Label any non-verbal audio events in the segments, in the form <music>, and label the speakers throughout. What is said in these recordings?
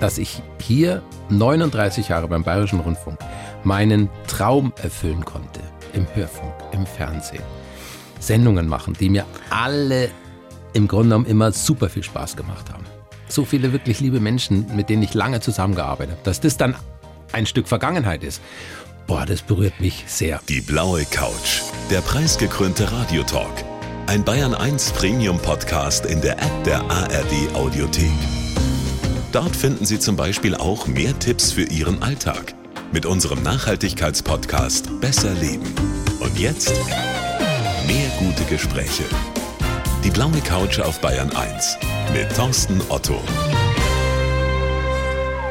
Speaker 1: dass ich hier 39 Jahre beim Bayerischen Rundfunk meinen Traum erfüllen konnte. Im Hörfunk, im Fernsehen. Sendungen machen, die mir alle im Grunde genommen immer super viel Spaß gemacht haben. So viele wirklich liebe Menschen, mit denen ich lange zusammengearbeitet habe. Dass das dann ein Stück Vergangenheit ist, boah, das berührt mich sehr.
Speaker 2: Die blaue Couch, der preisgekrönte Radiotalk. Ein Bayern 1 Premium Podcast in der App der ARD Audiothek. Dort finden Sie zum Beispiel auch mehr Tipps für Ihren Alltag mit unserem Nachhaltigkeitspodcast Besser Leben. Und jetzt mehr gute Gespräche. Die blaue Couch auf Bayern 1 mit Thorsten Otto.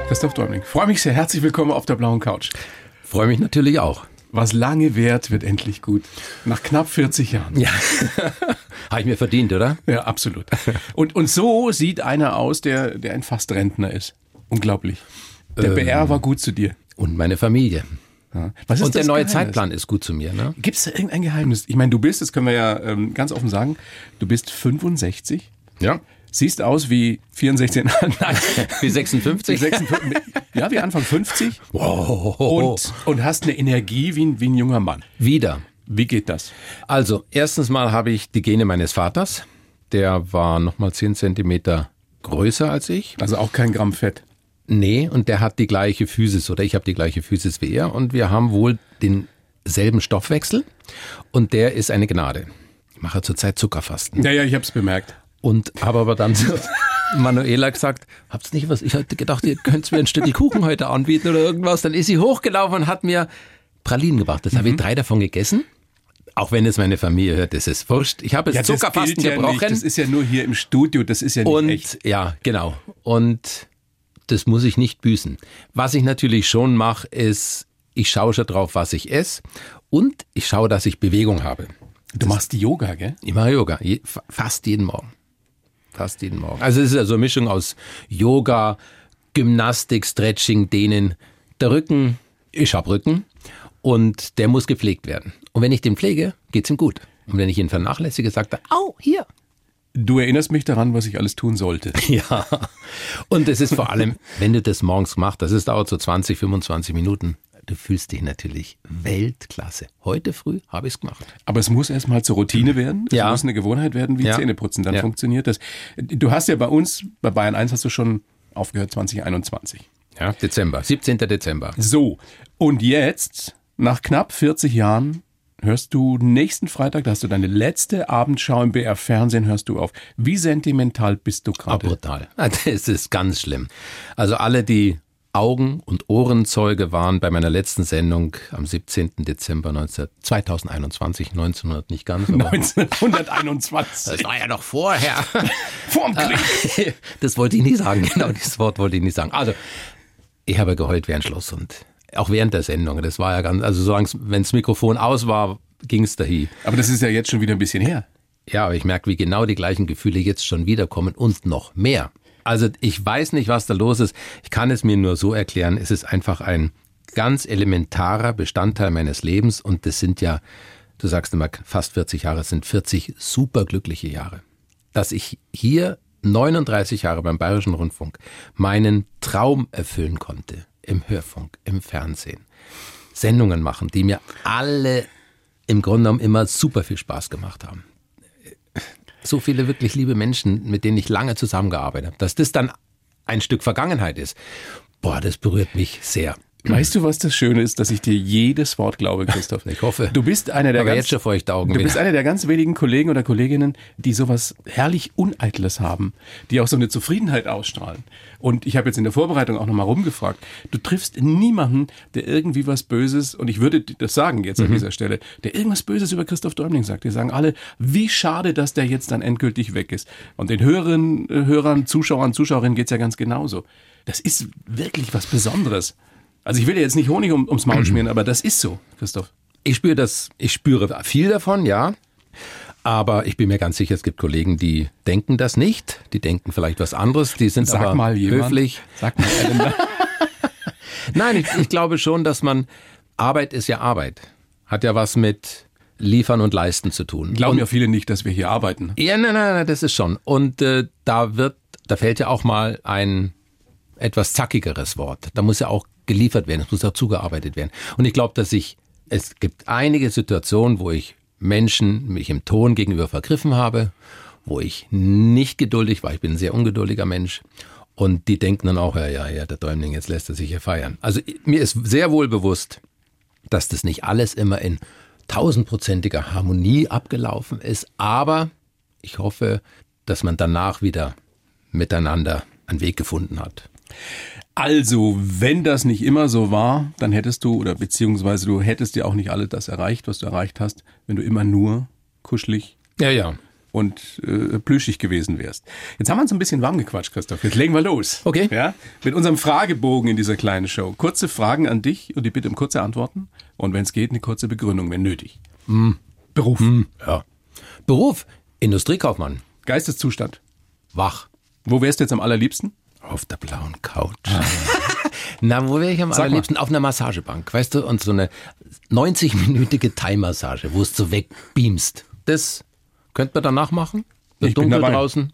Speaker 3: Christoph Däumling, freue mich sehr. Herzlich willkommen auf der blauen Couch.
Speaker 1: Freue mich natürlich auch.
Speaker 3: Was lange währt, wird endlich gut. Nach knapp 40 Jahren.
Speaker 1: Ja. <laughs> Habe ich mir verdient, oder?
Speaker 3: Ja, absolut. Und, und so sieht einer aus, der, der ein fast Rentner ist. Unglaublich. Der ähm, BR war gut zu dir.
Speaker 1: Und meine Familie.
Speaker 3: Ja.
Speaker 1: und der neue Geheimnis? Zeitplan ist gut zu mir. Ne?
Speaker 3: Gibt es da irgendein Geheimnis? Ich meine, du bist, das können wir ja ähm, ganz offen sagen, du bist 65.
Speaker 1: Ja.
Speaker 3: Siehst aus wie 64, <laughs> nein,
Speaker 1: wie 56.
Speaker 3: Wie 56 ja, wie Anfang 50.
Speaker 1: Wow.
Speaker 3: Und, und hast eine Energie wie ein, wie ein junger Mann.
Speaker 1: Wieder.
Speaker 3: Wie geht das?
Speaker 1: Also, erstens mal habe ich die Gene meines Vaters. Der war nochmal 10 Zentimeter größer als ich.
Speaker 3: Also auch kein Gramm Fett.
Speaker 1: Nee, und der hat die gleiche Physis oder ich habe die gleiche Physis wie er und wir haben wohl denselben Stoffwechsel und der ist eine Gnade. Ich mache zurzeit Zuckerfasten.
Speaker 3: Ja, ja, ich habe es bemerkt.
Speaker 1: Und habe aber dann zu <laughs> Manuela gesagt, habt's nicht was, ich hatte gedacht, ihr könnt mir ein Stück Kuchen heute anbieten oder irgendwas. Dann ist sie hochgelaufen und hat mir Pralinen gebracht. Das mhm. habe ich drei davon gegessen. Auch wenn es meine Familie hört, ist wurscht. Ich habe es ja, Zuckerfasten
Speaker 3: ja
Speaker 1: gebrochen.
Speaker 3: Nicht. Das ist ja nur hier im Studio, das ist ja nicht
Speaker 1: und,
Speaker 3: echt.
Speaker 1: Ja, genau. Und das muss ich nicht büßen. Was ich natürlich schon mache, ist, ich schaue schon drauf, was ich esse und ich schaue, dass ich Bewegung habe.
Speaker 3: Du das machst Yoga, gell?
Speaker 1: Ich mache Yoga, fast jeden Morgen. Fast jeden Morgen. Also es ist also eine Mischung aus Yoga, Gymnastik, Stretching, Dehnen. Der Rücken, ich habe Rücken und der muss gepflegt werden. Und wenn ich den pflege, geht's ihm gut. Und wenn ich ihn vernachlässige, sagt er, au, hier,
Speaker 3: Du erinnerst mich daran, was ich alles tun sollte. <laughs>
Speaker 1: Ja. Und es ist vor allem, wenn du das morgens machst, das ist, dauert so 20, 25 Minuten. Du fühlst dich natürlich Weltklasse. Heute früh habe ich es gemacht.
Speaker 3: Aber es muss erstmal zur Routine werden. Es
Speaker 1: ja.
Speaker 3: muss eine Gewohnheit werden, wie ja. Zähneputzen. Dann ja. funktioniert das. Du hast ja bei uns, bei Bayern 1 hast du schon aufgehört 2021.
Speaker 1: Ja, Dezember, 17. Dezember.
Speaker 3: So. Und jetzt, nach knapp 40 Jahren, hörst du nächsten Freitag, da hast du deine letzte Abendschau im BR Fernsehen, hörst du auf. Wie sentimental bist du gerade?
Speaker 1: Ah, brutal. <laughs> Das ist ganz schlimm. Also alle, die Augen- und Ohrenzeuge waren bei meiner letzten Sendung am 17. Dezember 19, 2021, 1900 nicht ganz.
Speaker 3: 1921.
Speaker 1: Das war ja noch vorher. <laughs>
Speaker 3: Vorm Krieg. <laughs>
Speaker 1: Das wollte ich nie sagen, genau dieses Wort wollte ich nie sagen. Also, ich habe geheult wie ein Schloss und auch während der Sendung. Das war ja ganz, also solange, wenn das Mikrofon aus war, ging es dahin.
Speaker 3: Aber das ist ja jetzt schon wieder ein bisschen her.
Speaker 1: Ja, aber ich merke, wie genau die gleichen Gefühle jetzt schon wiederkommen und noch mehr. Also ich weiß nicht, was da los ist. Ich kann es mir nur so erklären. Es ist einfach ein ganz elementarer Bestandteil meines Lebens und das sind ja, du sagst immer fast 40 Jahre, es sind 40 superglückliche Jahre. Dass ich hier 39 Jahre beim Bayerischen Rundfunk meinen Traum erfüllen konnte im Hörfunk, im Fernsehen, Sendungen machen, die mir alle im Grunde genommen immer super viel Spaß gemacht haben. So viele wirklich liebe Menschen, mit denen ich lange zusammengearbeitet habe, dass das dann ein Stück Vergangenheit ist. Boah, das berührt mich sehr.
Speaker 3: Weißt du, was das Schöne ist, dass ich dir jedes Wort glaube, Christoph?
Speaker 1: Ich hoffe.
Speaker 3: Du bist einer der ganz, Du bist einer der ganz wenigen Kollegen oder Kolleginnen, die sowas herrlich Uneitles haben, die auch so eine Zufriedenheit ausstrahlen. Und ich habe jetzt in der Vorbereitung auch nochmal rumgefragt. Du triffst niemanden, der irgendwie was Böses, und ich würde das sagen jetzt an mhm. dieser Stelle, der irgendwas Böses über Christoph Däumling sagt. Die sagen alle, wie schade, dass der jetzt dann endgültig weg ist. Und den Hörern, Hörern, Zuschauern, Zuschauerinnen geht's ja ganz genauso. Das ist wirklich was Besonderes. Also ich will jetzt nicht Honig um, ums Maul <clears throat> schmieren, aber das ist so, Christoph.
Speaker 1: Ich spüre das, ich spüre viel davon, ja. Aber ich bin mir ganz sicher, es gibt Kollegen, die denken das nicht. Die denken vielleicht was anderes. Die sind
Speaker 3: Sag
Speaker 1: aber
Speaker 3: mal jemand.
Speaker 1: höflich.
Speaker 3: Sag mal. <laughs>
Speaker 1: Nein, ich, ich glaube schon, dass man Arbeit ist ja Arbeit. Hat ja was mit Liefern und Leisten zu tun.
Speaker 3: Glauben
Speaker 1: und,
Speaker 3: ja viele nicht, dass wir hier arbeiten.
Speaker 1: Ja, nein, nein, nein das ist schon. Und äh, da wird, da fällt ja auch mal ein etwas zackigeres Wort. Da muss ja auch geliefert werden, es muss auch zugearbeitet werden. Und ich glaube, dass ich, es gibt einige Situationen, wo ich Menschen mich im Ton gegenüber vergriffen habe, wo ich nicht geduldig war. Ich bin ein sehr ungeduldiger Mensch. Und die denken dann auch, ja, ja, ja, der Däumling, jetzt lässt er sich hier feiern. Also mir ist sehr wohl bewusst, dass das nicht alles immer in tausendprozentiger Harmonie abgelaufen ist, aber ich hoffe, dass man danach wieder miteinander einen Weg gefunden hat.
Speaker 3: Also, wenn das nicht immer so war, dann hättest du, oder beziehungsweise du hättest ja auch nicht alles das erreicht, was du erreicht hast, wenn du immer nur kuschelig
Speaker 1: ja, ja.
Speaker 3: und äh, plüschig gewesen wärst. Jetzt haben wir uns ein bisschen warm gequatscht, Christoph. Jetzt legen wir los.
Speaker 1: Okay.
Speaker 3: Ja? Mit unserem Fragebogen in dieser kleinen Show. Kurze Fragen an dich und die bitte um kurze Antworten. Und wenn es geht, eine kurze Begründung, wenn nötig.
Speaker 1: Mm.
Speaker 3: Beruf.
Speaker 1: Mm, ja. Beruf, Industriekaufmann.
Speaker 3: Geisteszustand.
Speaker 1: Wach.
Speaker 3: Wo wärst du jetzt am allerliebsten?
Speaker 1: Auf der blauen Couch. Na, wo wäre ich am
Speaker 3: Sag
Speaker 1: allerliebsten? Auf einer Massagebank, weißt du? Und so eine 90-minütige Thai-Massage, wo es so wegbeamst. Das könnte man danach machen? Wird
Speaker 3: Ich bin
Speaker 1: dunkel
Speaker 3: dabei.
Speaker 1: draußen.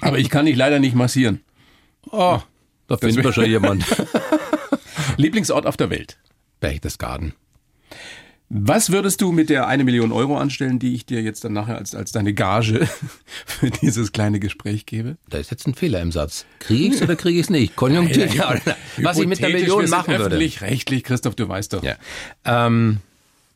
Speaker 3: Aber ich kann dich leider nicht massieren.
Speaker 1: Oh, da finden wir schon jemand. <laughs>
Speaker 3: Lieblingsort auf der Welt.
Speaker 1: Berchtesgaden.
Speaker 3: Was würdest du mit der eine Million Euro anstellen, die ich dir jetzt dann nachher als, als deine Gage <laughs> für dieses kleine Gespräch gebe?
Speaker 1: Da ist jetzt ein Fehler im Satz. Kriege ich's oder kriege ich's nicht? Konjunktiv. Ja, oder? Was ich mit der Million machen würde.
Speaker 3: Öffentlich-rechtlich, Christoph, du weißt doch.
Speaker 1: Ja. Ähm,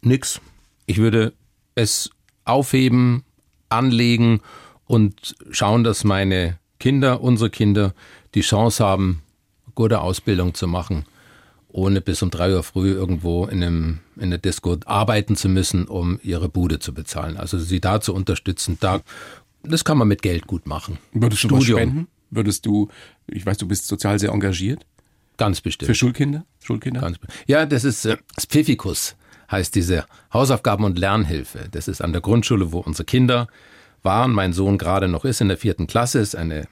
Speaker 1: nix. Ich würde es aufheben, anlegen und schauen, dass meine Kinder, unsere Kinder, die Chance haben, gute Ausbildung zu machen, ohne bis um drei Uhr früh irgendwo in, einem, in der Disco arbeiten zu müssen, um ihre Bude zu bezahlen. Also sie da zu unterstützen, da, das kann man mit Geld gut machen.
Speaker 3: Würdest du
Speaker 1: Studium,
Speaker 3: spenden? Würdest du, ich weiß, du bist sozial sehr engagiert.
Speaker 1: ganz bestimmt.
Speaker 3: Für Schulkinder? Schulkinder?
Speaker 1: Ganz ja, das ist äh, Spiffikus, heißt diese Hausaufgaben- und Lernhilfe. Das ist an der Grundschule, wo unsere Kinder waren. Mein Sohn gerade noch ist in der vierten Klasse, ist eine,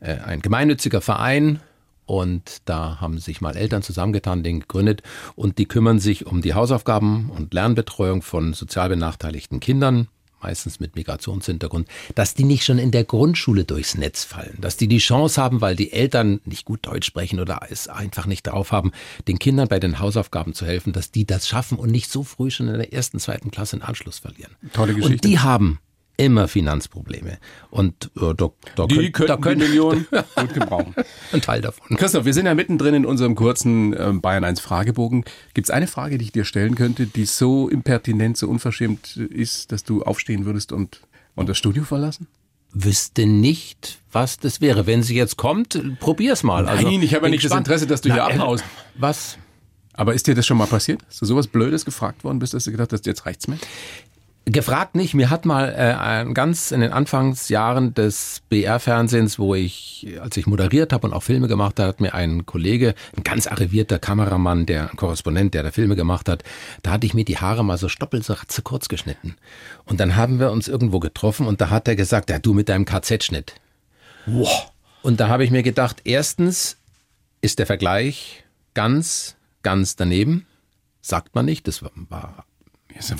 Speaker 1: äh, ein gemeinnütziger Verein. Und da haben sich mal Eltern zusammengetan, den gegründet. Und die kümmern sich um die Hausaufgaben und Lernbetreuung von sozial benachteiligten Kindern, meistens mit Migrationshintergrund, dass die nicht schon in der Grundschule durchs Netz fallen, dass die die Chance haben, weil die Eltern nicht gut Deutsch sprechen oder es einfach nicht drauf haben, den Kindern bei den Hausaufgaben zu helfen, dass die das schaffen und nicht so früh schon in der ersten, zweiten Klasse den Anschluss verlieren.
Speaker 3: Tolle
Speaker 1: Und
Speaker 3: Geschichte.
Speaker 1: die haben immer Finanzprobleme. Und äh, da, da,
Speaker 3: Die
Speaker 1: könnt- da
Speaker 3: könnten die Million <laughs> gut gebrauchen.
Speaker 1: ein Teil davon.
Speaker 3: Christoph, wir sind ja mittendrin in unserem kurzen ähm, Bayern 1 Fragebogen. Gibt es eine Frage, die ich dir stellen könnte, die so impertinent, so unverschämt ist, dass du aufstehen würdest und, und das Studio verlassen?
Speaker 1: Wüsste nicht, was das wäre. Wenn sie jetzt kommt, probier's mal. Also,
Speaker 3: Nein, ich habe ja nicht das
Speaker 1: gespannt.
Speaker 3: Interesse, dass du hier
Speaker 1: Na, äh,
Speaker 3: abhaust.
Speaker 1: Was?
Speaker 3: Aber ist dir das schon mal passiert? Dass du sowas Blödes gefragt worden bist, dass du gedacht hast, jetzt reicht's mir?
Speaker 1: Gefragt nicht. Mir hat mal äh, ein ganz in den Anfangsjahren des BR-Fernsehens, wo ich, als ich moderiert habe und auch Filme gemacht habe, hat mir ein Kollege, ein ganz arrivierter Kameramann, der ein Korrespondent, der da Filme gemacht hat, da hatte ich mir die Haare mal so stoppelt so zu kurz geschnitten. Und dann haben wir uns irgendwo getroffen und da hat er gesagt, ja, du mit deinem KZ-Schnitt.
Speaker 3: Wow.
Speaker 1: Und da habe ich mir gedacht, erstens ist der Vergleich ganz, ganz daneben. Sagt man nicht. Das war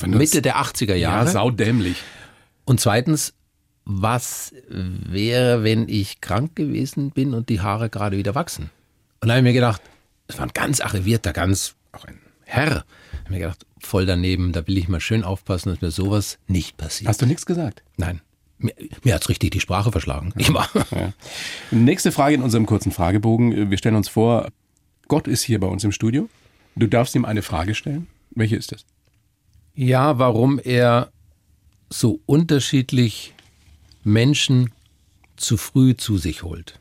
Speaker 1: Mitte der 80er
Speaker 3: Ja,
Speaker 1: Jahre.
Speaker 3: saudämlich.
Speaker 1: Und zweitens, was wäre, wenn ich krank gewesen bin und die Haare gerade wieder wachsen? Und da habe ich mir gedacht, das war ein ganz arrivierter, ganz, auch ein Herr. Da habe ich mir gedacht, voll daneben, da will ich mal schön aufpassen, dass mir sowas nicht passiert.
Speaker 3: Hast du nichts gesagt?
Speaker 1: Nein. Mir, mir hat's richtig die Sprache verschlagen. Ich war.
Speaker 3: Nächste Frage in unserem kurzen Fragebogen. Wir stellen uns vor, Gott ist hier bei uns im Studio. Du darfst ihm eine Frage stellen. Welche ist das?
Speaker 1: Ja, warum er so unterschiedlich Menschen zu früh zu sich holt.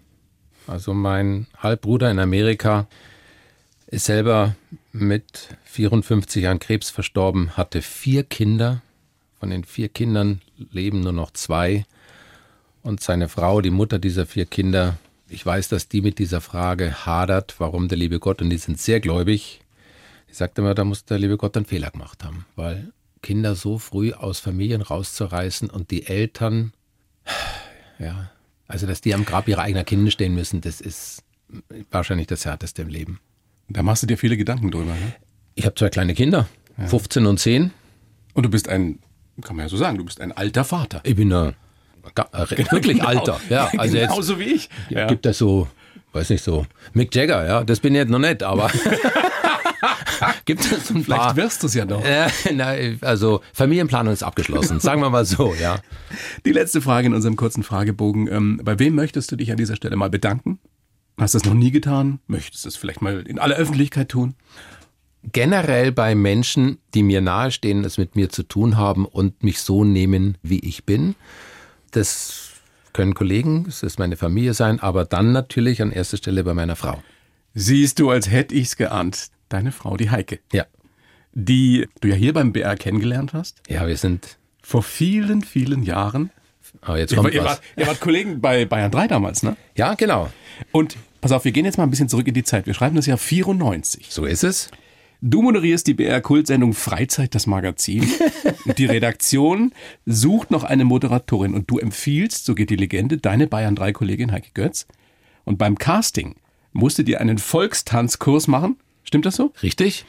Speaker 1: Also mein Halbbruder in Amerika ist selber mit 54 Jahren Krebs verstorben, hatte vier Kinder. Von den vier Kindern leben nur noch zwei. Und seine Frau, die Mutter dieser vier Kinder, ich weiß, dass die mit dieser Frage hadert, warum der liebe Gott, und die sind sehr gläubig, ich sagte immer, da muss der liebe Gott einen Fehler gemacht haben, weil Kinder so früh aus Familien rauszureißen und die Eltern, ja, also dass die am Grab ihrer eigenen Kinder stehen müssen, das ist wahrscheinlich das Härteste im Leben.
Speaker 3: Da machst du dir viele Gedanken drüber. Ne?
Speaker 1: Ich habe zwei kleine Kinder, 15 und 10.
Speaker 3: Und du bist ein, kann man ja so sagen, du bist ein alter Vater.
Speaker 1: Ich bin ga- äh, wirklich
Speaker 3: Genau.
Speaker 1: alter. Ja, <laughs> also jetzt
Speaker 3: Genauso wie ich. Ja.
Speaker 1: gibt es so weiß nicht so, Mick Jagger, ja, das bin ich jetzt noch nicht, aber <laughs> gibt es ein
Speaker 3: Vielleicht
Speaker 1: paar.
Speaker 3: wirst du es ja noch.
Speaker 1: Äh, <laughs> na, also Familienplanung ist abgeschlossen, sagen wir mal so, ja.
Speaker 3: Die letzte Frage in unserem kurzen Fragebogen. Ähm, bei wem möchtest du dich an dieser Stelle mal bedanken? Hast du das noch nie getan? Möchtest du es vielleicht mal in aller Öffentlichkeit tun?
Speaker 1: Generell bei Menschen, die mir nahestehen, es mit mir zu tun haben und mich so nehmen, wie ich bin. Das können Kollegen, es ist meine Familie sein, aber dann natürlich an erster Stelle bei meiner Frau.
Speaker 3: Siehst du, als hätte ich's geahnt. Deine Frau, die Heike,
Speaker 1: Ja,
Speaker 3: die du ja hier beim BR kennengelernt hast.
Speaker 1: ja, wir sind.
Speaker 3: Vor vielen, vielen Jahren.
Speaker 1: Aber jetzt
Speaker 3: Ihr,
Speaker 1: kommt
Speaker 3: ihr,
Speaker 1: was.
Speaker 3: wart, ihr wart Kollegen bei Bayern 3 damals, ne?
Speaker 1: Ja, genau.
Speaker 3: Und pass auf, wir gehen jetzt mal ein bisschen zurück in die Zeit. Wir schreiben das Jahr 94.
Speaker 1: So ist es.
Speaker 3: Du moderierst die BR-Kultsendung Freizeit, das Magazin. Und <laughs> die Redaktion sucht noch eine Moderatorin und du empfiehlst, so geht die Legende, deine Bayern 3-Kollegin Heike Götz. Und beim Casting musstet ihr einen Volkstanzkurs machen. Stimmt das so?
Speaker 1: Richtig?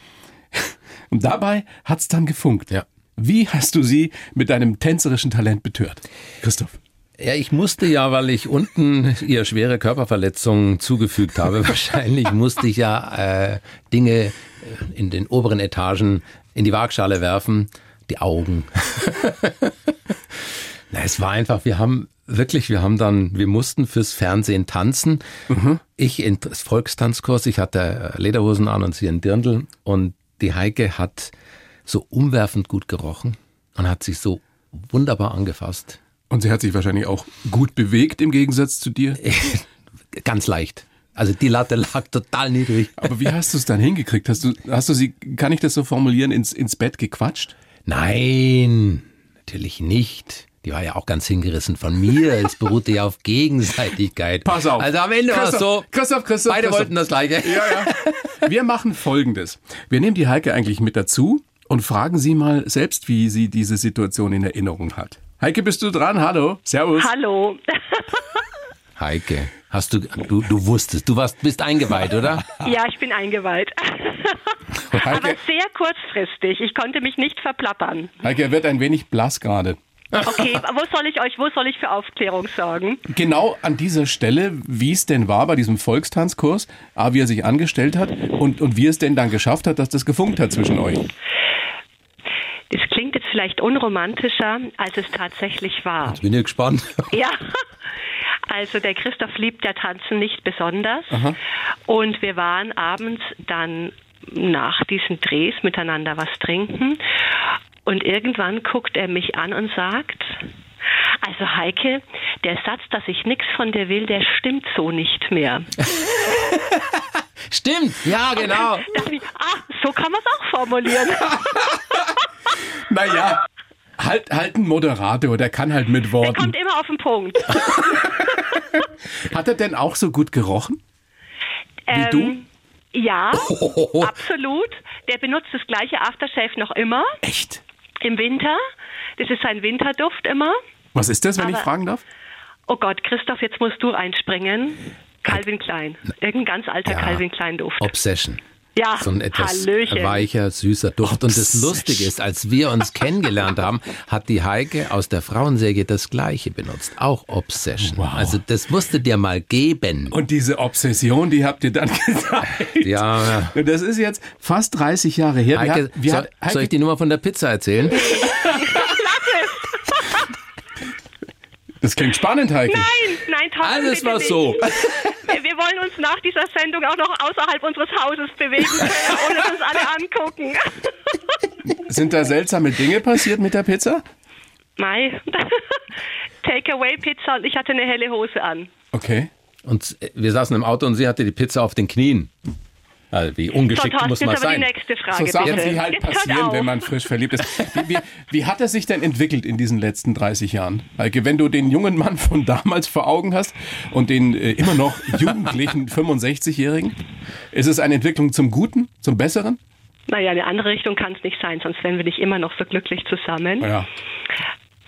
Speaker 1: <laughs>
Speaker 3: Und dabei hat's dann gefunkt.
Speaker 1: Ja.
Speaker 3: Wie hast du sie mit deinem tänzerischen Talent betört? Christoph.
Speaker 1: Ja, ich musste ja, weil ich unten ihr schwere Körperverletzungen zugefügt habe, <laughs> wahrscheinlich musste ich ja äh, Dinge in den oberen Etagen in die Waagschale werfen. Die Augen. <laughs> Na, es war einfach, wir haben wirklich, wir haben dann, wir mussten fürs Fernsehen tanzen. Ich in das Volkstanzkurs, ich hatte Lederhosen an und sie ein Dirndl und die Heike hat so umwerfend gut gerochen und hat sich so wunderbar angefasst.
Speaker 3: Und sie hat sich wahrscheinlich auch gut bewegt im Gegensatz zu dir. <laughs>
Speaker 1: Ganz leicht. Also die Latte lag total niedrig.
Speaker 3: Aber wie hast du es dann hingekriegt? Hast du, hast du sie, kann ich das so formulieren, ins, ins Bett gequatscht?
Speaker 1: Nein, natürlich nicht. Die war ja auch ganz hingerissen von mir. Es beruhte ja auf Gegenseitigkeit.
Speaker 3: Pass auf.
Speaker 1: Also am Ende war es so.
Speaker 3: Christoph, Christoph, Christoph.
Speaker 1: Beide
Speaker 3: Christoph.
Speaker 1: wollten das Gleiche.
Speaker 3: Ja, ja. Wir machen Folgendes. Wir nehmen die Heike eigentlich mit dazu und fragen sie mal selbst, wie sie diese Situation in Erinnerung hat. Heike, bist du dran? Hallo. Servus.
Speaker 4: Hallo.
Speaker 1: Heike, hast du, du, du wusstest, du warst, bist eingeweiht, oder?
Speaker 4: Ja, ich bin eingeweiht. Aber
Speaker 3: Heike,
Speaker 4: sehr kurzfristig. Ich konnte mich nicht verplappern.
Speaker 3: Heike, er wird ein wenig blass gerade.
Speaker 4: Okay, <laughs> wo soll ich euch, wo soll ich für Aufklärung sorgen?
Speaker 3: Genau an dieser Stelle, wie es denn war bei diesem Volkstanzkurs, A, wie er sich angestellt hat und, und wie es denn dann geschafft hat, dass das gefunkt hat zwischen euch.
Speaker 4: Das klingt jetzt vielleicht unromantischer, als es tatsächlich war.
Speaker 1: Jetzt bin ich gespannt. <laughs>
Speaker 4: Ja. Also der Christoph liebt ja Tanzen nicht besonders. Und wir waren abends dann nach diesen Drehs miteinander was trinken. Und irgendwann guckt er mich an und sagt, also Heike, der Satz, dass ich nichts von dir will, der stimmt so nicht mehr. <laughs>
Speaker 1: Stimmt, ja, genau.
Speaker 4: Ich, ah, so kann man es auch formulieren. <laughs>
Speaker 3: Naja, halt, halt ein Moderator, der kann halt mit
Speaker 4: Der
Speaker 3: Worten.
Speaker 4: kommt immer auf den Punkt. <laughs>
Speaker 3: Hat er denn auch so gut gerochen? Wie du?
Speaker 4: Ähm, Ja, absolut. Der benutzt das gleiche Aftershave noch immer
Speaker 3: Echt?
Speaker 4: Im Winter. Das ist sein Winterduft immer.
Speaker 3: Was ist das, wenn ich
Speaker 4: Aber-
Speaker 3: fragen darf?
Speaker 4: Oh Gott, Christoph, jetzt musst du einspringen. Calvin Klein. Irgendein ganz alter
Speaker 1: Ja.
Speaker 4: Calvin Klein Duft.
Speaker 1: Obsession.
Speaker 4: Ja,
Speaker 1: So ein etwas
Speaker 4: Hallöchen.
Speaker 1: weicher, süßer Duft. Und das. Lustige ist, als wir uns kennengelernt haben, hat die Heike aus der Frauensäge das Gleiche benutzt. Auch Obsession.
Speaker 3: Wow.
Speaker 1: Also das musste dir mal geben.
Speaker 3: Und diese Obsession, die habt ihr dann <laughs> gezeigt.
Speaker 1: Ja,
Speaker 3: Und Das ist jetzt fast 30 Jahre her. Wir
Speaker 1: Heike,
Speaker 3: hat- wir
Speaker 1: soll,
Speaker 3: hat- Heike,
Speaker 1: soll ich die Nummer von der Pizza erzählen? <laughs>
Speaker 3: das klingt spannend, Heike.
Speaker 4: Nein, nein, Tom,
Speaker 1: Alles war
Speaker 4: nicht.
Speaker 1: so.
Speaker 4: Wir wir wollen uns nach dieser Sendung auch noch außerhalb unseres Hauses bewegen können und uns alle angucken. <laughs>
Speaker 3: Sind da seltsame Dinge passiert mit der Pizza?
Speaker 4: Mai. <laughs> Takeaway-Pizza und ich hatte eine helle Hose an.
Speaker 3: Okay.
Speaker 1: Und wir saßen im Auto und sie hatte die Pizza auf den Knien. Also wie ungeschickt
Speaker 4: so, Thorsten,
Speaker 1: muss
Speaker 4: ist
Speaker 1: man sein.
Speaker 4: nächste
Speaker 3: So
Speaker 4: Frage,
Speaker 3: Sachen,
Speaker 4: bitte.
Speaker 3: die halt
Speaker 4: Jetzt
Speaker 3: passieren, wenn man frisch verliebt ist. Wie, wie, wie hat er sich denn entwickelt in diesen letzten 30 Jahren? Heike, wenn du den jungen Mann von damals vor Augen hast und den äh, immer noch jugendlichen 65-Jährigen, ist es eine Entwicklung zum Guten, zum Besseren?
Speaker 4: Naja, eine andere Richtung kann es nicht sein, sonst wären wir nicht immer noch so glücklich zusammen.
Speaker 3: Ja.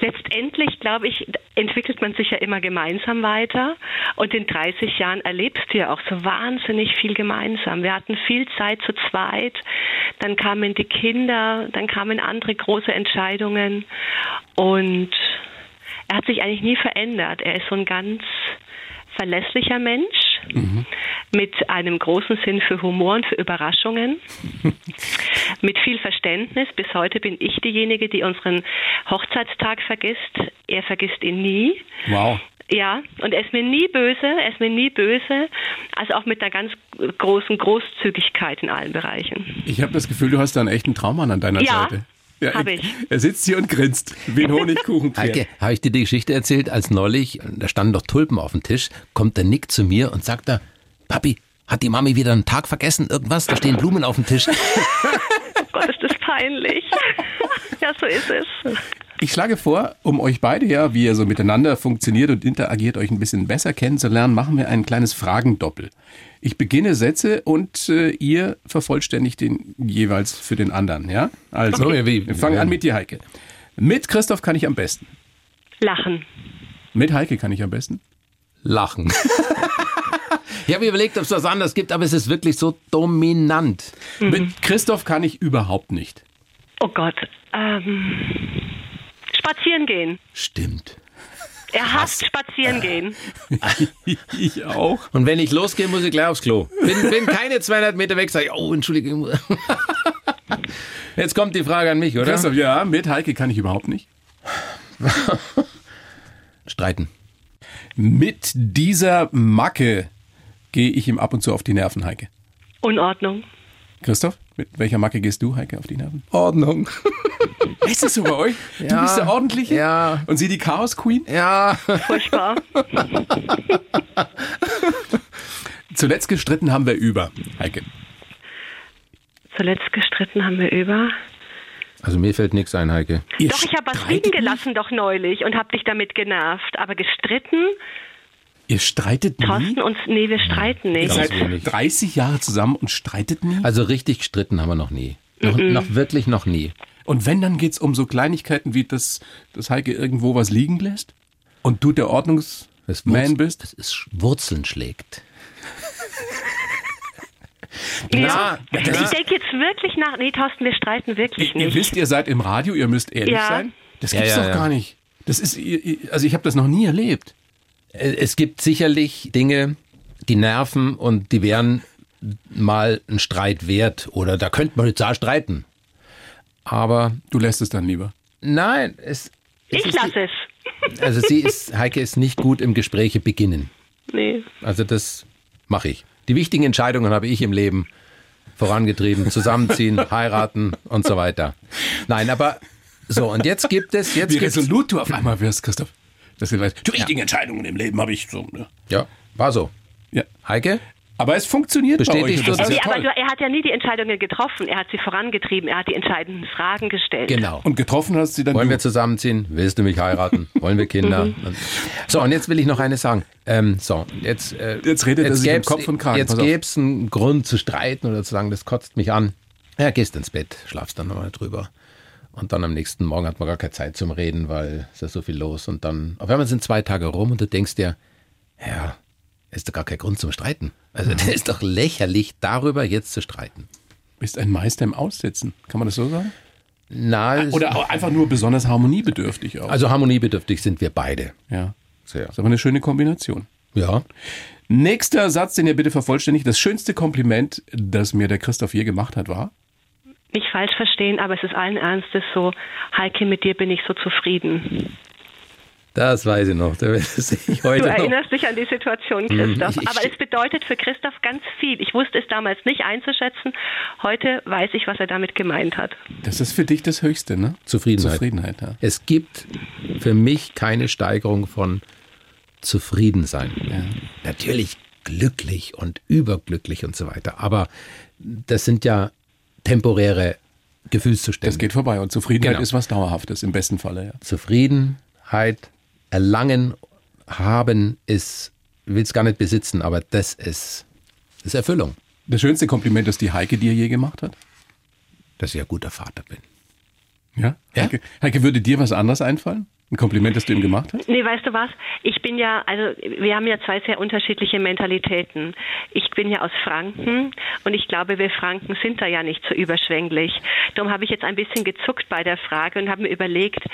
Speaker 4: Letztendlich, glaube ich, entwickelt man sich ja immer gemeinsam weiter. Und in 30 Jahren erlebst du ja auch so wahnsinnig viel gemeinsam. Wir hatten viel Zeit zu zweit, dann kamen die Kinder, dann kamen andere große Entscheidungen. Und er hat sich eigentlich nie verändert. Er ist so ein ganz verlässlicher Mensch mhm. mit einem großen Sinn für Humor und für Überraschungen, <laughs> mit viel Verständnis. Bis heute bin ich diejenige, die unseren Hochzeitstag vergisst. Er vergisst ihn nie.
Speaker 3: Wow.
Speaker 4: Ja, und er ist mir nie böse, er ist mir nie böse, also auch mit einer ganz großen Großzügigkeit in allen Bereichen.
Speaker 3: Ich habe das Gefühl, du hast da einen echten Traummann an deiner
Speaker 4: ja.
Speaker 3: Seite.
Speaker 4: Ja, habe ich.
Speaker 3: Er sitzt hier und grinst wie ein <laughs> Honigkuchen.
Speaker 1: Heike, habe ich dir die Geschichte erzählt, als neulich, da standen doch Tulpen auf dem Tisch, kommt der Nick zu mir und sagt da, Papi, hat die Mami wieder einen Tag vergessen, irgendwas? Da stehen Blumen auf dem Tisch. <laughs>
Speaker 4: oh Gott, ist das peinlich. ja, so ist es.
Speaker 3: Ich schlage vor, um euch beide ja, wie ihr so miteinander funktioniert und interagiert, euch ein bisschen besser kennenzulernen, machen wir ein kleines Fragendoppel. Ich beginne Sätze und äh, ihr vervollständigt den jeweils für den anderen, ja? Also, okay. wir fangen an mit dir, Heike. Mit Christoph kann ich am besten.
Speaker 4: Lachen.
Speaker 3: Mit Heike kann ich am besten.
Speaker 1: Lachen. <laughs> ich habe überlegt, ob es was anderes gibt, aber es ist wirklich so dominant.
Speaker 3: Mhm. Mit Christoph kann ich überhaupt nicht.
Speaker 4: Oh Gott. Ähm spazieren gehen.
Speaker 1: Stimmt.
Speaker 4: Er hasst spazieren gehen. <laughs>
Speaker 3: ich auch.
Speaker 1: Und wenn ich losgehe, muss ich gleich aufs Klo. Bin, bin keine 200 Meter weg, sage ich, oh, entschuldige. <laughs> Jetzt kommt die Frage an mich, oder?
Speaker 3: Christoph, ja, mit Heike kann ich überhaupt nicht. <laughs>
Speaker 1: Streiten.
Speaker 3: Mit dieser Macke gehe ich ihm ab und zu auf die Nerven, Heike.
Speaker 4: Unordnung.
Speaker 3: Christoph, mit welcher Macke gehst du, Heike, auf die Nerven?
Speaker 1: Ordnung. <laughs>
Speaker 3: Ist das so bei euch?
Speaker 1: Ja,
Speaker 3: du bist der Ordentliche?
Speaker 1: Ja.
Speaker 3: Und sie die Chaos Queen?
Speaker 1: Ja.
Speaker 4: Furchtbar. <laughs>
Speaker 3: Zuletzt gestritten haben wir über, Heike.
Speaker 4: Zuletzt gestritten haben wir über.
Speaker 1: Also mir fällt nichts ein, Heike.
Speaker 4: Ihr doch, ich habe was liegen gelassen doch neulich und habe dich damit genervt. Aber gestritten?
Speaker 3: Ihr streitet nie?
Speaker 4: Thorsten uns, nee, wir streiten nicht.
Speaker 3: Ihr seid 30 Jahre zusammen und streitet nie?
Speaker 1: Also richtig gestritten haben wir noch nie. Noch, mhm. noch wirklich noch nie.
Speaker 3: Und wenn, dann geht es um so Kleinigkeiten wie, dass, dass Heike irgendwo was liegen lässt und du der Ordnungsman bist?
Speaker 1: Das ist Wurzeln schlägt. <laughs>
Speaker 4: Ja, Na, ich denke jetzt wirklich nach. Nee, Thorsten, wir streiten wirklich
Speaker 3: ihr,
Speaker 4: nicht.
Speaker 3: Ihr wisst, ihr seid im Radio, ihr müsst ehrlich
Speaker 4: ja.
Speaker 3: sein. Das gibt's ja, ja, doch gar nicht. Das ist, also ich habe das noch nie erlebt.
Speaker 1: Äh, es gibt sicherlich Dinge, die nerven und die wären mal ein Streit wert oder da könnte man jetzt auch streiten. Aber
Speaker 3: du lässt es dann lieber.
Speaker 1: Nein, es.
Speaker 4: es ich lasse es. <laughs>
Speaker 1: Also sie ist, Heike ist nicht gut im Gespräche beginnen.
Speaker 4: Nee.
Speaker 1: Also das mache ich. Die wichtigen Entscheidungen habe ich im Leben vorangetrieben. <laughs> Zusammenziehen, heiraten und so weiter. Nein, aber so, und jetzt gibt es. Jetzt
Speaker 3: Wie resolut du auf einmal wirst, Christoph. Das die richtigen ja. Entscheidungen im Leben habe ich so. Ne?
Speaker 1: Ja, war so.
Speaker 3: Ja.
Speaker 1: Heike?
Speaker 3: Aber es funktioniert
Speaker 1: Bestätigt
Speaker 3: bei
Speaker 1: euch. Das
Speaker 4: nee, aber du, er hat ja nie die Entscheidungen getroffen. Er hat sie vorangetrieben. Er hat die entscheidenden Fragen gestellt.
Speaker 1: Genau.
Speaker 3: Und getroffen hast sie dann.
Speaker 1: Wollen du? wir zusammenziehen? Willst du mich heiraten? <laughs> Wollen wir Kinder? Mhm. so, und jetzt will ich noch eines sagen. Ähm, so, jetzt, äh,
Speaker 3: jetzt redet jetzt er sich Kopf und Kragen.
Speaker 1: Jetzt gäbe es einen Grund zu streiten oder zu sagen, das kotzt mich an. Ja, gehst ins Bett, schlafst dann nochmal drüber. Und dann am nächsten Morgen hat man gar keine Zeit zum Reden, weil es ist ja so viel los. Und dann, auf einmal sind zwei Tage rum und du denkst dir, ja, ist doch gar kein Grund zum Streiten. Also mhm. das ist doch lächerlich, darüber jetzt zu streiten.
Speaker 3: Bist ein Meister im Aussitzen, kann man das so sagen?
Speaker 1: Na,
Speaker 3: Oder einfach nur besonders harmoniebedürftig auch.
Speaker 1: Also harmoniebedürftig sind wir beide.
Speaker 3: Ja. Sehr. Das ist aber eine schöne Kombination.
Speaker 1: Ja.
Speaker 3: Nächster Satz, den ihr bitte vervollständigt. Das schönste Kompliment, das mir der Christoph je gemacht hat, war?
Speaker 4: Nicht falsch verstehen, aber es ist allen Ernstes so, Heike, mit dir bin ich so zufrieden.
Speaker 1: Das weiß ich noch. Das <laughs> ich heute
Speaker 4: du erinnerst noch. dich an die Situation, mhm. Christoph. Ich, ich, Aber es bedeutet für Christoph ganz viel. Ich wusste es damals nicht einzuschätzen. Heute weiß ich, was er damit gemeint hat.
Speaker 3: Das ist für dich das Höchste, ne?
Speaker 1: Zufriedenheit.
Speaker 3: Zufriedenheit, ja.
Speaker 1: Es gibt für mich keine Steigerung von Zufriedensein. Ja. Natürlich glücklich und überglücklich und so weiter. Aber das sind ja temporäre Gefühlszustände.
Speaker 3: Das geht vorbei und Zufriedenheit genau. ist was Dauerhaftes im besten Falle. Ja.
Speaker 1: Zufriedenheit erlangen, haben, ist, will es gar nicht besitzen, aber das ist, das ist Erfüllung.
Speaker 3: Das schönste Kompliment, das die Heike dir je gemacht hat?
Speaker 1: Dass ich ein guter Vater bin.
Speaker 3: Ja? ja? Heike, Heike, würde dir was anderes einfallen? Ein Kompliment, das du ihm gemacht hast?
Speaker 4: Nee, weißt du was? Ich bin ja, also wir haben ja zwei sehr unterschiedliche Mentalitäten. Ich bin ja aus Franken und ich glaube, wir Franken sind da ja nicht so überschwänglich. Darum habe ich jetzt ein bisschen gezuckt bei der Frage und habe mir überlegt,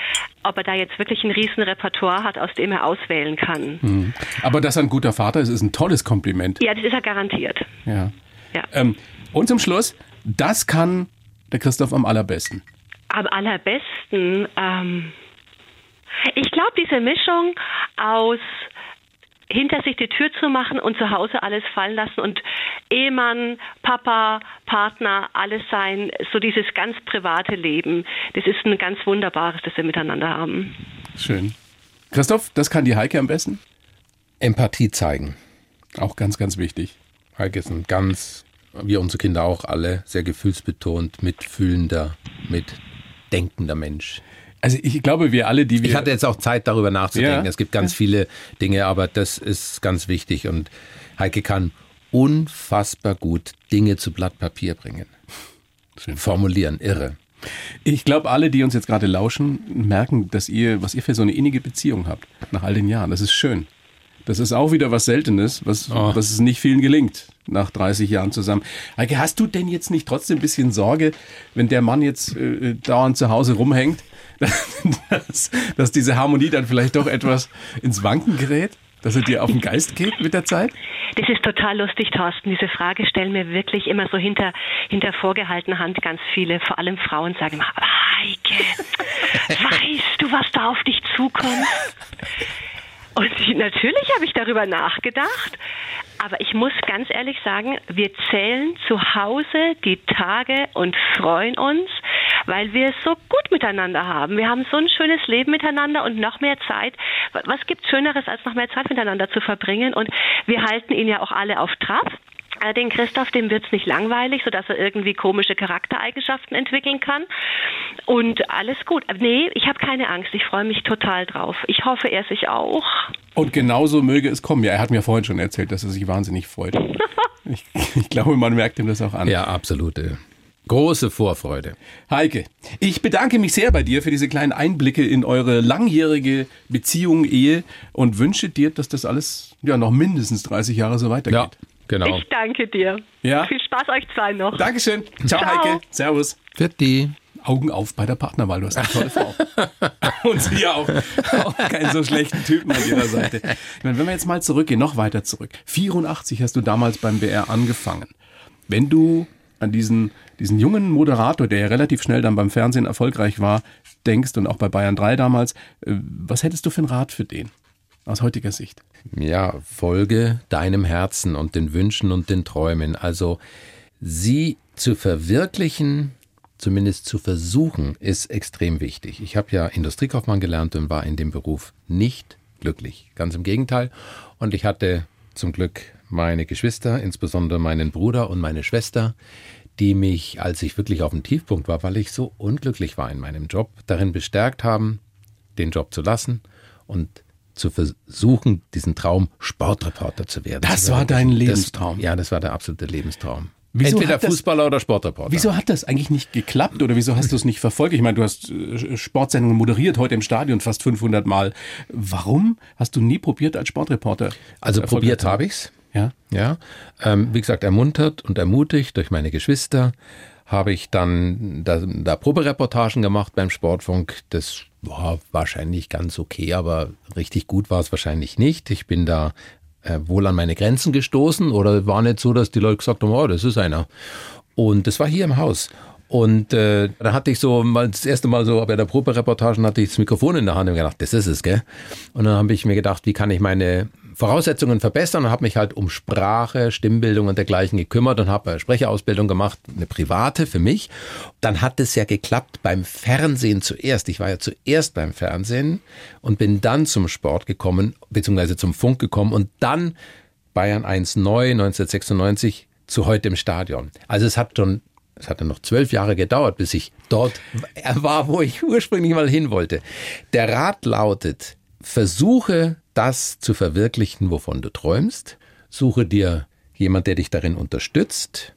Speaker 4: ob er da jetzt wirklich ein riesen Repertoire hat, aus dem er auswählen kann.
Speaker 3: Mhm. Aber dass er ein guter Vater ist, ist ein tolles Kompliment.
Speaker 4: Ja, das ist er garantiert.
Speaker 3: Ja. ja. Ähm, und zum Schluss, das kann der Christoph am allerbesten.
Speaker 4: Am allerbesten, ähm, ich glaube, diese Mischung aus hinter sich die Tür zu machen und zu Hause alles fallen lassen und Ehemann, Papa, Partner, alles sein, so dieses ganz private Leben, das ist ein ganz wunderbares, das wir miteinander haben.
Speaker 3: Schön. Christoph, das kann die Heike am besten?
Speaker 1: Empathie zeigen.
Speaker 3: Auch ganz, ganz wichtig.
Speaker 1: Heike ist ein ganz, wie unsere Kinder auch alle, sehr gefühlsbetont, mitfühlender, mitdenkender Mensch.
Speaker 3: Also ich glaube, wir alle, die wir.
Speaker 1: Ich hatte jetzt auch Zeit, darüber nachzudenken. Ja. Es gibt ganz ja. viele Dinge, aber das ist ganz wichtig. Und Heike kann unfassbar gut Dinge zu Blatt Papier bringen. Schön. Formulieren, irre.
Speaker 3: Ich glaube, alle, die uns jetzt gerade lauschen, merken, dass ihr, was ihr für so eine innige Beziehung habt nach all den Jahren. Das ist schön. Das ist auch wieder was Seltenes, was, oh. was es nicht vielen gelingt nach 30 Jahren zusammen. Heike, hast du denn jetzt nicht trotzdem ein bisschen Sorge, wenn der Mann jetzt äh, dauernd zu Hause rumhängt, dass, dass diese Harmonie dann vielleicht doch etwas ins Wanken gerät? Dass er dir auf den Geist geht mit der Zeit?
Speaker 4: Das ist total lustig, Thorsten. Diese Frage stellen mir wirklich immer so hinter, hinter vorgehaltener Hand ganz viele, vor allem Frauen sagen immer, Heike, weißt du, was da auf dich zukommt? Und natürlich habe ich darüber nachgedacht. Aber ich muss ganz ehrlich sagen, wir zählen zu Hause die Tage und freuen uns, weil wir es so gut miteinander haben. Wir haben so ein schönes Leben miteinander und noch mehr Zeit. Was gibt Schöneres, als noch mehr Zeit miteinander zu verbringen? Und wir halten ihn ja auch alle auf Trab. Äh, den Christoph, dem wird es nicht langweilig, sodass er irgendwie komische Charaktereigenschaften entwickeln kann. Und alles gut. Nee, ich habe keine Angst. Ich freue mich total drauf. Ich hoffe, er sich auch.
Speaker 3: Und genauso möge es kommen. Ja, er hat mir vorhin schon erzählt, dass er sich wahnsinnig freut. <laughs> ich, ich glaube, man merkt ihm das auch an.
Speaker 1: Ja, absolute. Große Vorfreude.
Speaker 3: Heike, ich bedanke mich sehr bei dir für diese kleinen Einblicke in eure langjährige Beziehung, Ehe und wünsche dir, dass das alles ja noch mindestens 30 Jahre so weitergeht. Ja.
Speaker 1: Genau.
Speaker 4: Ich danke dir. Ja. Viel Spaß euch zwei noch.
Speaker 3: Dankeschön. Ciao, Ciao. Heike. Servus.
Speaker 1: Für die.
Speaker 3: Augen auf bei der Partnerwahl. Du hast eine tolle Frau. <laughs> Und sie ja auch, auch keinen so schlechten Typen an ihrer Seite. Ich meine, wenn wir jetzt mal zurückgehen, noch weiter zurück. 84 hast du damals beim BR angefangen. Wenn du an diesen, diesen jungen Moderator, der ja relativ schnell dann beim Fernsehen erfolgreich war, denkst und auch bei Bayern 3 damals, äh, was hättest du für einen Rat für den aus heutiger Sicht?
Speaker 1: ja, folge deinem Herzen und den Wünschen und den Träumen. Also sie zu verwirklichen, zumindest zu versuchen, ist extrem wichtig. Ich habe ja Industriekaufmann gelernt und war in dem Beruf nicht glücklich. Ganz im Gegenteil. Und ich hatte zum Glück meine Geschwister, insbesondere meinen Bruder und meine Schwester, die mich, als ich wirklich auf dem Tiefpunkt war, weil ich so unglücklich war in meinem Job, darin bestärkt haben, den Job zu lassen und zu versuchen, diesen Traum Sportreporter zu werden.
Speaker 3: Das war dein Lebenstraum.
Speaker 1: Das, ja, das war der absolute Lebenstraum. Wieso Entweder Fußballer oder Sportreporter.
Speaker 3: Wieso hat das eigentlich nicht geklappt oder wieso hast du es nicht verfolgt? Ich meine, du hast äh, Sportsendungen moderiert, heute im Stadion fast 500 Mal. Warum hast du nie probiert als Sportreporter?
Speaker 1: Also probiert habe ich's. Ja. Ja. Ähm, wie gesagt, ermuntert und ermutigt durch meine Geschwister habe ich dann da, da Probereportagen gemacht beim Sportfunk. Das war wahrscheinlich ganz okay, aber richtig gut war es wahrscheinlich nicht. Ich bin da äh, wohl an meine Grenzen gestoßen oder war nicht so, dass die Leute gesagt haben, oh, das ist einer. Und das war hier im Haus. Und äh, da hatte ich so mal das erste Mal so bei der Probereportagen hatte ich das Mikrofon in der Hand und gedacht, das ist es, gell? Und dann habe ich mir gedacht, wie kann ich meine Voraussetzungen verbessern und habe mich halt um Sprache, Stimmbildung und dergleichen gekümmert und habe eine Sprecherausbildung gemacht, eine private für mich. Dann hat es ja geklappt beim Fernsehen zuerst. Ich war ja zuerst beim Fernsehen und bin dann zum Sport gekommen, beziehungsweise zum Funk gekommen und dann Bayern 1 neu 1996 zu heute im Stadion. Also es hat schon es hat dann noch zwölf Jahre gedauert, bis ich dort war, wo ich ursprünglich mal hin wollte. Der Rat lautet, versuche das zu verwirklichen, wovon du träumst. Suche dir jemand, der dich darin unterstützt.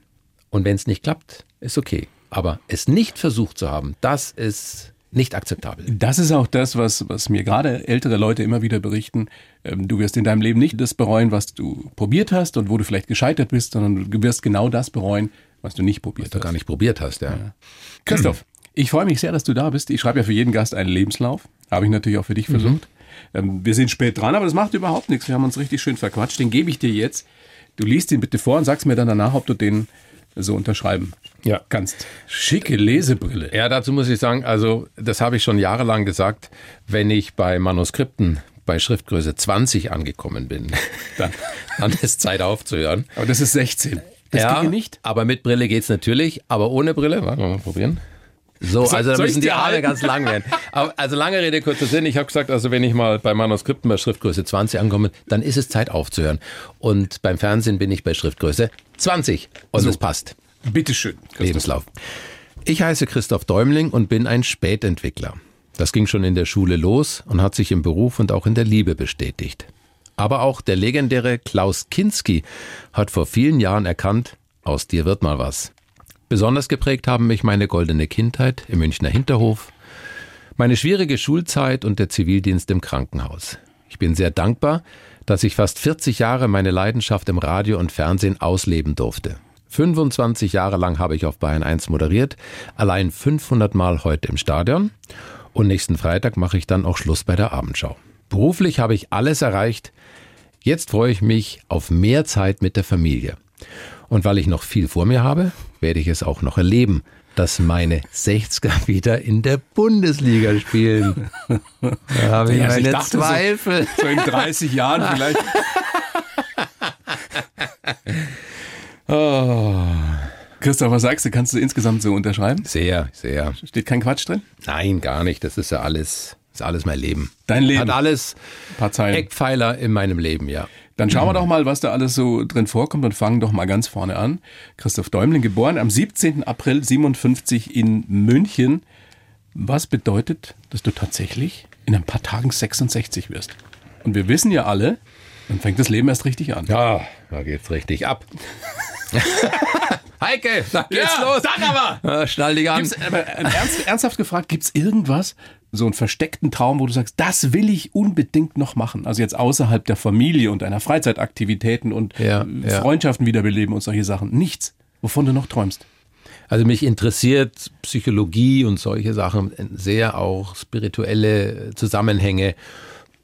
Speaker 1: Und wenn es nicht klappt, ist okay. Aber es nicht versucht zu haben, das ist nicht akzeptabel.
Speaker 3: Das ist auch das, was, was mir gerade ältere Leute immer wieder berichten. Ähm, du wirst in deinem Leben nicht das bereuen, was du probiert hast und wo du vielleicht gescheitert bist, sondern du wirst genau das bereuen, was du nicht probiert
Speaker 1: was du
Speaker 3: hast.
Speaker 1: gar nicht probiert hast, ja. ja.
Speaker 3: Christoph, ich freue mich sehr, dass du da bist. Ich schreibe ja für jeden Gast einen Lebenslauf. Habe ich natürlich auch für dich versucht. Mhm. Wir sind spät dran, aber das macht überhaupt nichts. Wir haben uns richtig schön verquatscht. Den gebe ich dir jetzt. Du liest ihn bitte vor und sagst mir dann danach, ob du den so unterschreiben ja. kannst. Schicke Lesebrille.
Speaker 1: Ja, dazu muss ich sagen, also das habe ich schon jahrelang gesagt, wenn ich bei Manuskripten bei Schriftgröße 20 angekommen bin, <laughs> dann, dann ist Zeit aufzuhören.
Speaker 3: Aber das ist 16.
Speaker 1: Das ja, nicht. Aber mit Brille geht's natürlich, aber ohne Brille, warte mal probieren. So, so also da müssen die Arme ganz lang werden. Aber, also lange Rede, kurzer Sinn. Ich habe gesagt, also wenn ich mal bei Manuskripten bei Schriftgröße 20 ankomme, dann ist es Zeit aufzuhören. Und beim Fernsehen bin ich bei Schriftgröße 20. Und so. es passt.
Speaker 3: Bitteschön.
Speaker 1: Christoph. Lebenslauf. Ich heiße Christoph Däumling und bin ein Spätentwickler. Das ging schon in der Schule los und hat sich im Beruf und auch in der Liebe bestätigt. Aber auch der legendäre Klaus Kinski hat vor vielen Jahren erkannt, aus dir wird mal was. Besonders geprägt haben mich meine goldene Kindheit im Münchner Hinterhof, meine schwierige Schulzeit und der Zivildienst im Krankenhaus. Ich bin sehr dankbar, dass ich fast 40 Jahre meine Leidenschaft im Radio und Fernsehen ausleben durfte. 25 Jahre lang habe ich auf Bayern 1 moderiert, allein 500 Mal heute im Stadion und nächsten Freitag mache ich dann auch Schluss bei der Abendschau. Beruflich habe ich alles erreicht. Jetzt freue ich mich auf mehr Zeit mit der Familie. Und weil ich noch viel vor mir habe, werde ich es auch noch erleben, dass meine 60er wieder in der Bundesliga spielen. <laughs>
Speaker 3: Da habe ich ja, meine ich Zweifel. So, so in 30 Jahren vielleicht. <laughs> oh. Christoph, was sagst du? Kannst du insgesamt so unterschreiben?
Speaker 1: Sehr, sehr.
Speaker 3: Steht kein Quatsch drin?
Speaker 1: Nein, gar nicht. Das ist ja alles, ist alles mein Leben.
Speaker 3: Dein Leben?
Speaker 1: Hat alles Eckpfeiler in meinem Leben, ja.
Speaker 3: Dann schauen wir doch mal, was da alles so drin vorkommt und fangen doch mal ganz vorne an. Christoph Däumling, geboren am 17. April 57 in München. Was bedeutet, dass du tatsächlich in ein paar Tagen 66 wirst? Und wir wissen ja alle, dann fängt das Leben erst richtig an.
Speaker 1: Ja, da geht's richtig ab. <laughs> Heike, da geht's ja, los.
Speaker 3: Sag aber!
Speaker 1: schnall dich an.
Speaker 3: Gibt's, aber, ernst, ernsthaft gefragt, gibt's irgendwas, so einen versteckten Traum, wo du sagst, das will ich unbedingt noch machen. Also jetzt außerhalb der Familie und deiner Freizeitaktivitäten und ja, ja. Freundschaften wiederbeleben und solche Sachen. Nichts, wovon du noch träumst.
Speaker 1: Also mich interessiert Psychologie und solche Sachen sehr, auch spirituelle Zusammenhänge.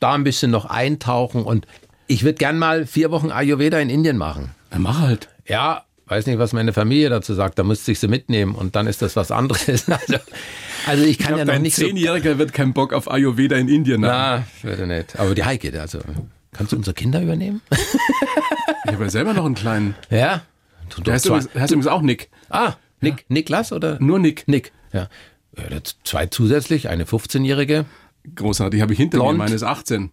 Speaker 1: Da ein bisschen noch eintauchen und ich würde gern mal vier Wochen Ayurveda in Indien machen.
Speaker 3: Ja, mach halt.
Speaker 1: Ja, weiß nicht, was meine Familie dazu sagt. Da müsste ich sie mitnehmen und dann ist das was anderes. <laughs> Also, also ich kann ich ja noch nicht
Speaker 3: Zehnjähriger so wird keinen Bock auf Ayurveda in Indien
Speaker 1: haben. Na, würde nicht. Aber die Heike, also kannst du unsere Kinder übernehmen?
Speaker 3: ich habe ja selber noch einen kleinen.
Speaker 1: Ja.
Speaker 3: Du, der heißt, übrigens, heißt übrigens auch Nick.
Speaker 1: Ah, Nick, ja. Niklas oder?
Speaker 3: Nur Nick.
Speaker 1: Nick, ja. ja zwei zusätzlich, eine 15-Jährige.
Speaker 3: Großartig, habe ich hinter Blond. mir, meines 18.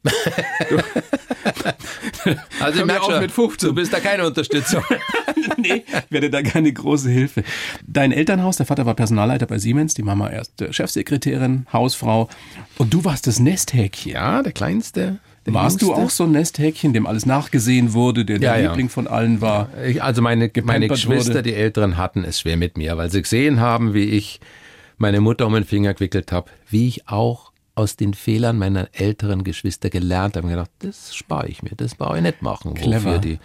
Speaker 1: also ich merke schon, mit 15. du bist da keine Unterstützung. <laughs>
Speaker 3: nee, werde da keine große Hilfe. Dein Elternhaus, der Vater war Personalleiter bei Siemens, die Mama erst Chefsekretärin, Hausfrau und du warst das Nesthäkchen.
Speaker 1: Ja, der Kleinste. Der
Speaker 3: Warst Jüngste? du auch so ein Nesthäkchen, dem alles nachgesehen wurde, der der ja, Liebling ja. von allen war?
Speaker 1: Ich, also meine, meine Geschwister, wurde. die Älteren, hatten es schwer mit mir, weil sie gesehen haben, wie ich meine Mutter um den Finger gewickelt habe, wie ich auch aus den Fehlern meiner älteren Geschwister gelernt habe und gedacht, das spare ich mir, das brauche ich nicht machen.
Speaker 3: Clever. Die.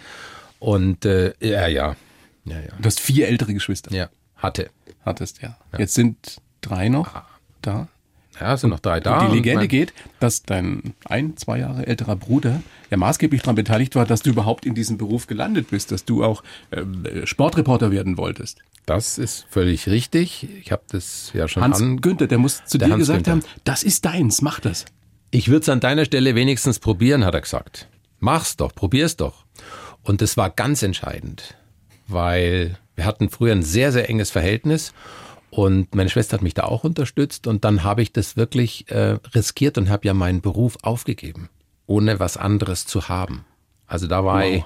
Speaker 1: Und äh, ja, ja,
Speaker 3: ja, ja. Du hast vier ältere Geschwister.
Speaker 1: Ja, hatte.
Speaker 3: Hattest, ja. ja. Jetzt sind drei noch ah. da.
Speaker 1: Ja, sind noch drei da.
Speaker 3: Und die Legende und geht, dass dein ein, zwei Jahre älterer Bruder ja maßgeblich daran beteiligt war, dass du überhaupt in diesem Beruf gelandet bist, dass du auch äh, Sportreporter werden wolltest.
Speaker 1: Das ist völlig richtig. Ich habe das ja schon
Speaker 3: Hans an Günther, der muss zu der dir Hans gesagt Günther. haben, das ist deins, mach das.
Speaker 1: Ich würde es an deiner Stelle wenigstens probieren, hat er gesagt. Mach's doch, probier's doch. Und das war ganz entscheidend, weil wir hatten früher ein sehr, sehr enges Verhältnis und meine Schwester hat mich da auch unterstützt und dann habe ich das wirklich äh, riskiert und habe ja meinen Beruf aufgegeben, ohne was anderes zu haben. Also da war wow. ich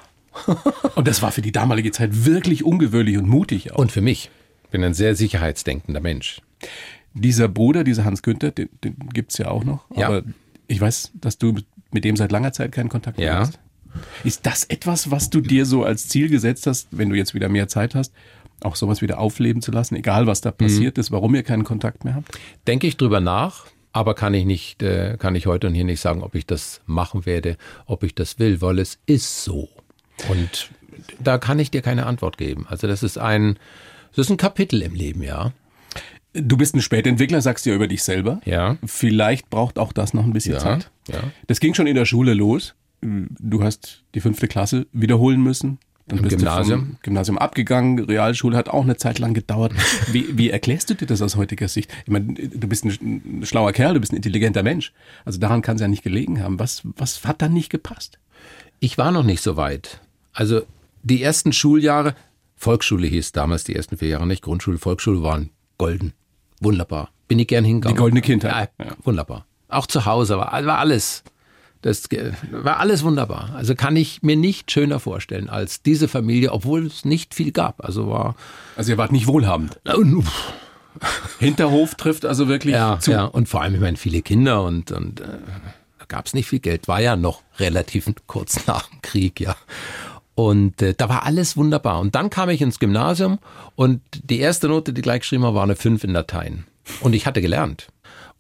Speaker 3: und das war für die damalige Zeit wirklich ungewöhnlich und mutig
Speaker 1: auch. Und für mich. Ich bin ein sehr sicherheitsdenkender Mensch.
Speaker 3: Dieser Bruder, dieser Hans Günther, den, den gibt es ja auch noch. Ja. Aber ich weiß, dass du mit dem seit langer Zeit keinen Kontakt mehr
Speaker 1: ja.
Speaker 3: hast. Ist das etwas, was du dir so als Ziel gesetzt hast, wenn du jetzt wieder mehr Zeit hast, Auch sowas wieder aufleben zu lassen, egal was da passiert mhm. ist, warum ihr keinen Kontakt mehr habt?
Speaker 1: Denke ich drüber nach, aber kann ich nicht, äh, kann ich heute und hier nicht sagen, ob ich das machen werde, ob ich das will, weil es ist so. Und da kann ich dir keine Antwort geben. Also das ist ein, das ist ein Kapitel im Leben, ja.
Speaker 3: Du bist ein Spätentwickler, sagst du ja über dich selber.
Speaker 1: Ja.
Speaker 3: Vielleicht braucht auch das noch ein bisschen
Speaker 1: ja,
Speaker 3: Zeit.
Speaker 1: Ja.
Speaker 3: Das ging schon in der Schule los. Du hast die fünfte Klasse wiederholen müssen.
Speaker 1: Dann Im bist Gymnasium. Du vom
Speaker 3: Gymnasium abgegangen. Realschule hat auch eine Zeit lang gedauert. <laughs> Wie, wie erklärst du dir das aus heutiger Sicht? Ich meine, du bist ein schlauer Kerl, du bist ein intelligenter Mensch. Also daran kann es ja nicht gelegen haben. Was, was hat dann nicht gepasst?
Speaker 1: Ich war noch nicht so weit. Also die ersten Schuljahre, Volksschule hieß damals die ersten vier Jahre nicht, Grundschule, Volksschule waren golden. Wunderbar. Bin ich gern hingegangen.
Speaker 3: Die goldene Kindheit.
Speaker 1: Ja, wunderbar. Auch zu Hause war, war alles. Das war alles wunderbar. Also kann ich mir nicht schöner vorstellen als diese Familie, obwohl es nicht viel gab. Also war.
Speaker 3: Also ihr wart nicht wohlhabend. Hinterhof trifft also wirklich
Speaker 1: ja,
Speaker 3: zu.
Speaker 1: Ja, und vor allem, ich meine, viele Kinder und, und äh, da gab es nicht viel Geld. War ja noch relativ kurz nach dem Krieg, ja. Und äh, da war alles wunderbar. Und dann kam ich ins Gymnasium und die erste Note, die gleich geschrieben war, war eine 5 in Latein. Und ich hatte gelernt.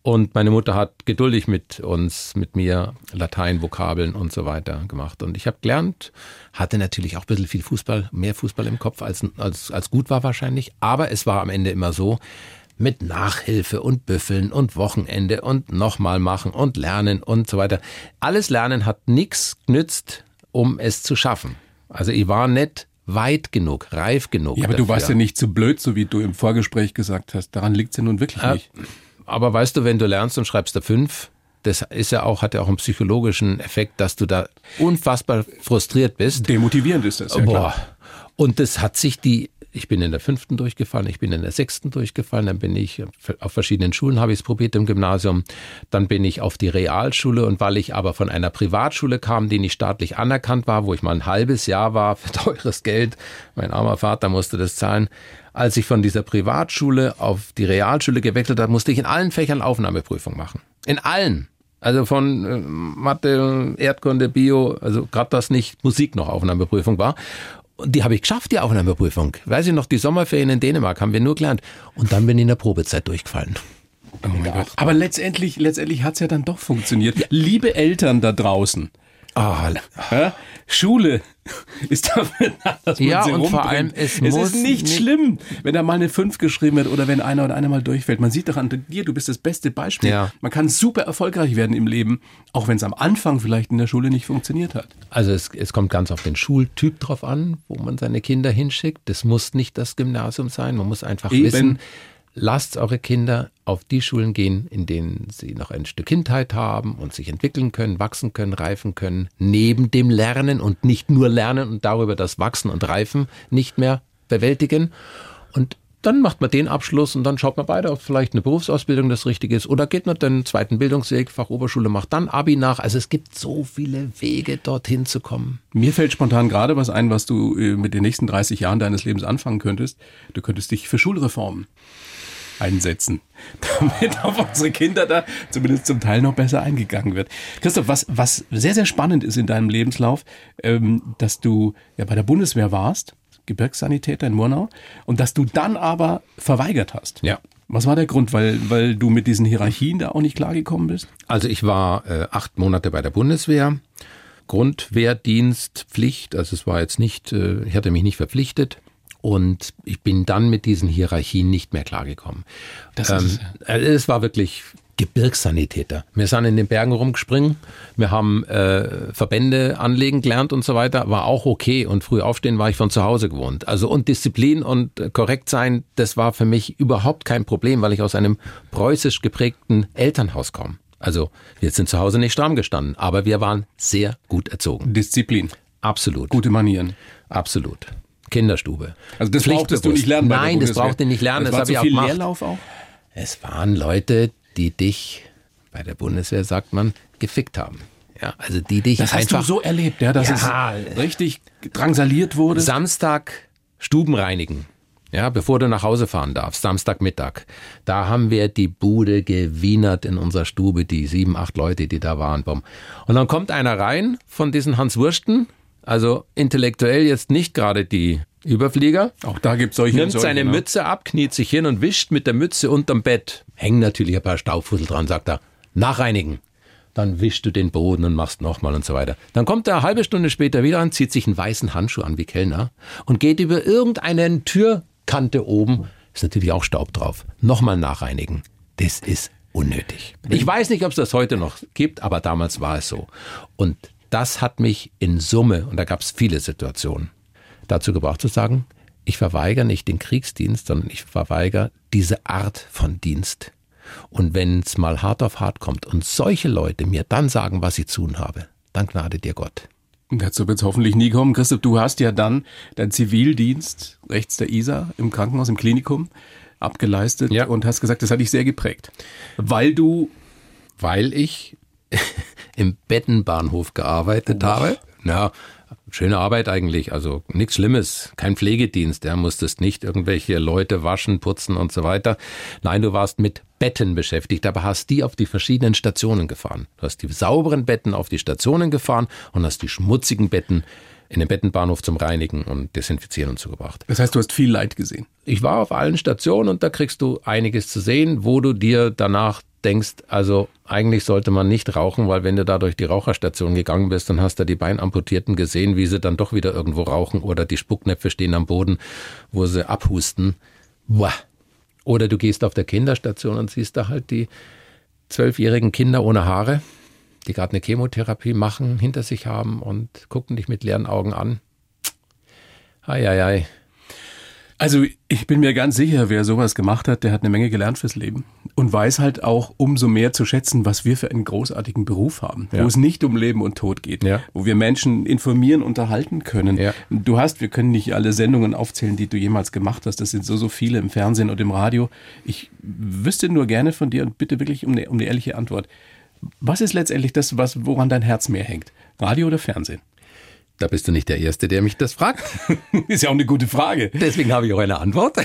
Speaker 1: Und meine Mutter hat geduldig mit uns, mit mir Latein, Vokabeln und so weiter gemacht. Und ich habe gelernt, hatte natürlich auch ein bisschen viel Fußball, mehr Fußball im Kopf, als, als, als gut war wahrscheinlich. Aber es war am Ende immer so, mit Nachhilfe und Büffeln und Wochenende und nochmal machen und lernen und so weiter. Alles Lernen hat nichts genützt, um es zu schaffen. Also ich war nicht weit genug, reif genug.
Speaker 3: Ja, aber
Speaker 1: dafür.
Speaker 3: du warst ja nicht zu so blöd, so wie du im Vorgespräch gesagt hast. Daran liegt es ja nun wirklich äh, nicht.
Speaker 1: Aber weißt du, wenn du lernst und schreibst da fünf, das ist ja auch, hat ja auch einen psychologischen Effekt, dass du da unfassbar frustriert bist.
Speaker 3: Demotivierend ist das, ja Boah. klar.
Speaker 1: Und das hat sich die ich bin in der fünften durchgefallen, ich bin in der sechsten durchgefallen, dann bin ich auf verschiedenen Schulen habe ich es probiert im Gymnasium, dann bin ich auf die Realschule und weil ich aber von einer Privatschule kam, die nicht staatlich anerkannt war, wo ich mal ein halbes Jahr war für <laughs> teures Geld, mein armer Vater musste das zahlen, als ich von dieser Privatschule auf die Realschule gewechselt habe, musste ich in allen Fächern Aufnahmeprüfung machen. In allen. Also von äh, Mathe, Erdkunde, Bio, also gerade das nicht Musik noch Aufnahmeprüfung war. Und die habe ich geschafft, die Aufnahmeprüfung. Weiß ich noch, die Sommerferien in Dänemark haben wir nur gelernt. Und dann bin ich in der Probezeit durchgefallen.
Speaker 3: Oh mein Gott. Aber letztendlich, letztendlich hat es ja dann doch funktioniert. Ja. Liebe Eltern da draußen, Ja? Schule <laughs> ist dafür
Speaker 1: da, dass man ja, sie und vor allem
Speaker 3: es, es ist nicht, nicht, schlimm, wenn da mal eine 5 geschrieben wird oder wenn einer oder eine mal durchfällt. Man sieht doch an dir, du bist das beste Beispiel.
Speaker 1: Ja.
Speaker 3: Man kann super erfolgreich werden im Leben, auch wenn es am Anfang vielleicht in der Schule nicht funktioniert hat.
Speaker 1: Also es, es kommt ganz auf den Schultyp drauf an, wo man seine Kinder hinschickt. Das muss nicht das Gymnasium sein. Man muss einfach Eben. wissen, lasst eure Kinder auf die Schulen gehen, in denen sie noch ein Stück Kindheit haben und sich entwickeln können, wachsen können, reifen können, neben dem Lernen und nicht nur lernen und darüber das Wachsen und Reifen nicht mehr bewältigen. Und dann macht man den Abschluss und dann schaut man beide, ob vielleicht eine Berufsausbildung das Richtige ist. Oder geht man den zweiten Bildungsweg, Fachoberschule, macht dann Abi nach. Also es gibt so viele Wege, dorthin zu kommen.
Speaker 3: Mir fällt spontan gerade was ein, was du äh, mit den nächsten 30 Jahren deines Lebens anfangen könntest. Du könntest dich für Schulreformen einsetzen, <laughs> damit auf unsere Kinder da zumindest zum Teil noch besser eingegangen wird. Christoph, was, was sehr, sehr spannend ist in deinem Lebenslauf, ähm, dass du ja bei der Bundeswehr warst, Gebirgssanitäter in Murnau, und dass du dann aber verweigert hast.
Speaker 1: Ja.
Speaker 3: Was war der Grund? Weil, weil du mit diesen Hierarchien da auch nicht klargekommen bist?
Speaker 1: Also ich war äh, acht Monate bei der Bundeswehr. Grundwehrdienst, Pflicht, also es war jetzt nicht, äh, ich hatte mich nicht verpflichtet. Und ich bin dann mit diesen Hierarchien nicht mehr klargekommen. Das ähm, ist, ja. Äh, es war wirklich Gebirgssanitäter. Wir sind in den Bergen rumgespringen, wir haben äh, Verbände anlegen gelernt und so weiter, war auch okay und früh aufstehen war ich von zu Hause gewohnt. Also und Disziplin und äh, korrekt sein, das war für mich überhaupt kein Problem, weil ich aus einem preußisch geprägten Elternhaus komme. Also wir sind zu Hause nicht stramm gestanden, aber wir waren sehr gut erzogen.
Speaker 3: Disziplin.
Speaker 1: Absolut.
Speaker 3: Gute Manieren.
Speaker 1: Absolut. Kinderstube.
Speaker 3: Also das brauchtest du nicht lernen.
Speaker 1: Nein, das brauchte ich nicht lernen.
Speaker 3: Das,
Speaker 1: das habe
Speaker 3: ich
Speaker 1: auch
Speaker 3: viel gemacht. Leerlauf auch?
Speaker 1: Es waren Leute, die dich, bei der Bundeswehr sagt man, gefickt haben. Ja, also die dich
Speaker 3: das
Speaker 1: einfach.
Speaker 3: hast du so erlebt, ja, dass ja, es richtig drangsaliert wurde.
Speaker 1: Samstag Stuben reinigen. Ja, bevor du nach Hause fahren darfst, Samstagmittag. Da haben wir die Bude gewienert in unserer Stube, die sieben, acht Leute, die da waren. Und dann kommt einer rein von diesen Hans Wursten, also intellektuell jetzt nicht gerade die Überflieger.
Speaker 3: Auch da gibt es solche.
Speaker 1: Nimmt
Speaker 3: solche,
Speaker 1: seine
Speaker 3: ne?
Speaker 1: Mütze ab, kniet sich hin und wischt mit der Mütze unterm Bett. Hängen natürlich ein paar Staubfussel dran, sagt er. Nachreinigen. Dann wischst du den Boden und machst nochmal und so weiter. Dann kommt er eine halbe Stunde später wieder an, zieht sich einen weißen Handschuh an wie Kellner und geht über irgendeine Türkante oben. Ist natürlich auch Staub drauf. Nochmal nachreinigen. Das ist unnötig. Ich weiß nicht, ob es das heute noch gibt, aber damals war es so. Und das hat mich in Summe, und da gab es viele Situationen, dazu gebracht zu sagen, ich verweigere nicht den Kriegsdienst, sondern ich verweigere diese Art von Dienst. Und wenn es mal hart auf hart kommt und solche Leute mir dann sagen, was ich zu tun habe, dann gnade dir Gott.
Speaker 3: Dazu wird es hoffentlich nie kommen. Christoph, du hast ja dann deinen Zivildienst rechts der Isar im Krankenhaus, im Klinikum abgeleistet
Speaker 1: Ja.
Speaker 3: und hast gesagt, das hat dich sehr geprägt. Weil du
Speaker 1: Weil ich <laughs> im Bettenbahnhof gearbeitet habe. Ja, schöne Arbeit eigentlich, also nichts Schlimmes, kein Pflegedienst, ja, musstest nicht irgendwelche Leute waschen, putzen und so weiter. Nein, du warst mit Betten beschäftigt, aber hast die auf die verschiedenen Stationen gefahren. Du hast die sauberen Betten auf die Stationen gefahren und hast die schmutzigen Betten in den Bettenbahnhof zum Reinigen und Desinfizieren und so gebracht.
Speaker 3: Das heißt, du hast viel Leid gesehen.
Speaker 1: Ich war auf allen Stationen und da kriegst du einiges zu sehen, wo du dir danach denkst, also eigentlich sollte man nicht rauchen, weil wenn du da durch die Raucherstation gegangen bist, dann hast du die Beinamputierten gesehen, wie sie dann doch wieder irgendwo rauchen oder die Spucknäpfe stehen am Boden, wo sie abhusten. Boah. Oder du gehst auf der Kinderstation und siehst da halt die zwölfjährigen Kinder ohne Haare, die gerade eine Chemotherapie machen, hinter sich haben und gucken dich mit leeren Augen an. Eieiei.
Speaker 3: Also ich bin mir ganz sicher, wer sowas gemacht hat, der hat eine Menge gelernt fürs Leben und weiß halt auch umso mehr zu schätzen, was wir für einen großartigen Beruf haben,
Speaker 1: Ja.
Speaker 3: wo es nicht um Leben und Tod geht,
Speaker 1: Ja.
Speaker 3: wo wir Menschen informieren, unterhalten können.
Speaker 1: Ja.
Speaker 3: Du hast, wir können nicht alle Sendungen aufzählen, die du jemals gemacht hast. Das sind so so viele im Fernsehen und im Radio. Ich wüsste nur gerne von dir und bitte wirklich um eine, um eine ehrliche Antwort. Was ist letztendlich das, was woran dein Herz mehr hängt? Radio oder Fernsehen?
Speaker 1: Da bist du nicht der Erste, der mich das fragt. <laughs>
Speaker 3: ist ja auch eine gute Frage.
Speaker 1: Deswegen habe ich auch eine Antwort.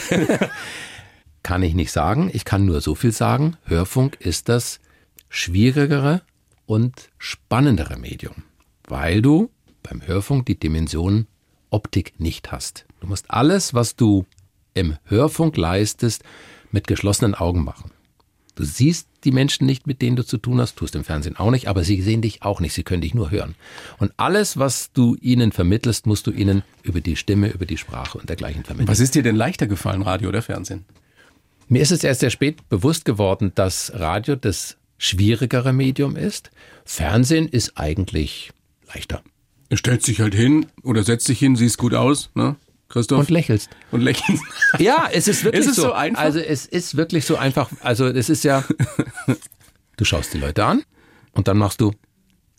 Speaker 1: <laughs> kann ich nicht sagen. Ich kann nur so viel sagen. Hörfunk ist das schwierigere und spannendere Medium, weil du beim Hörfunk die Dimension Optik nicht hast. Du musst alles, was du im Hörfunk leistest, mit geschlossenen Augen machen. Du siehst die Menschen nicht, mit denen du zu tun hast, tust im Fernsehen auch nicht, aber sie sehen dich auch nicht, sie können dich nur hören. Und alles, was du ihnen vermittelst, musst du ihnen über die Stimme, über die Sprache und dergleichen vermitteln.
Speaker 3: Was ist dir denn leichter gefallen, Radio oder Fernsehen?
Speaker 1: Mir ist es erst sehr spät bewusst geworden, dass Radio das schwierigere Medium ist. Fernsehen ist eigentlich leichter.
Speaker 3: Er stellt sich halt hin oder setzt sich hin, siehst gut aus, ne? Christoph?
Speaker 1: Und lächelst.
Speaker 3: Und lächelt. <laughs>
Speaker 1: Ja, es ist wirklich
Speaker 3: Ist es
Speaker 1: so.
Speaker 3: so einfach?
Speaker 1: Also es ist wirklich so einfach. Also es ist ja, <laughs> du schaust die Leute an und dann machst du,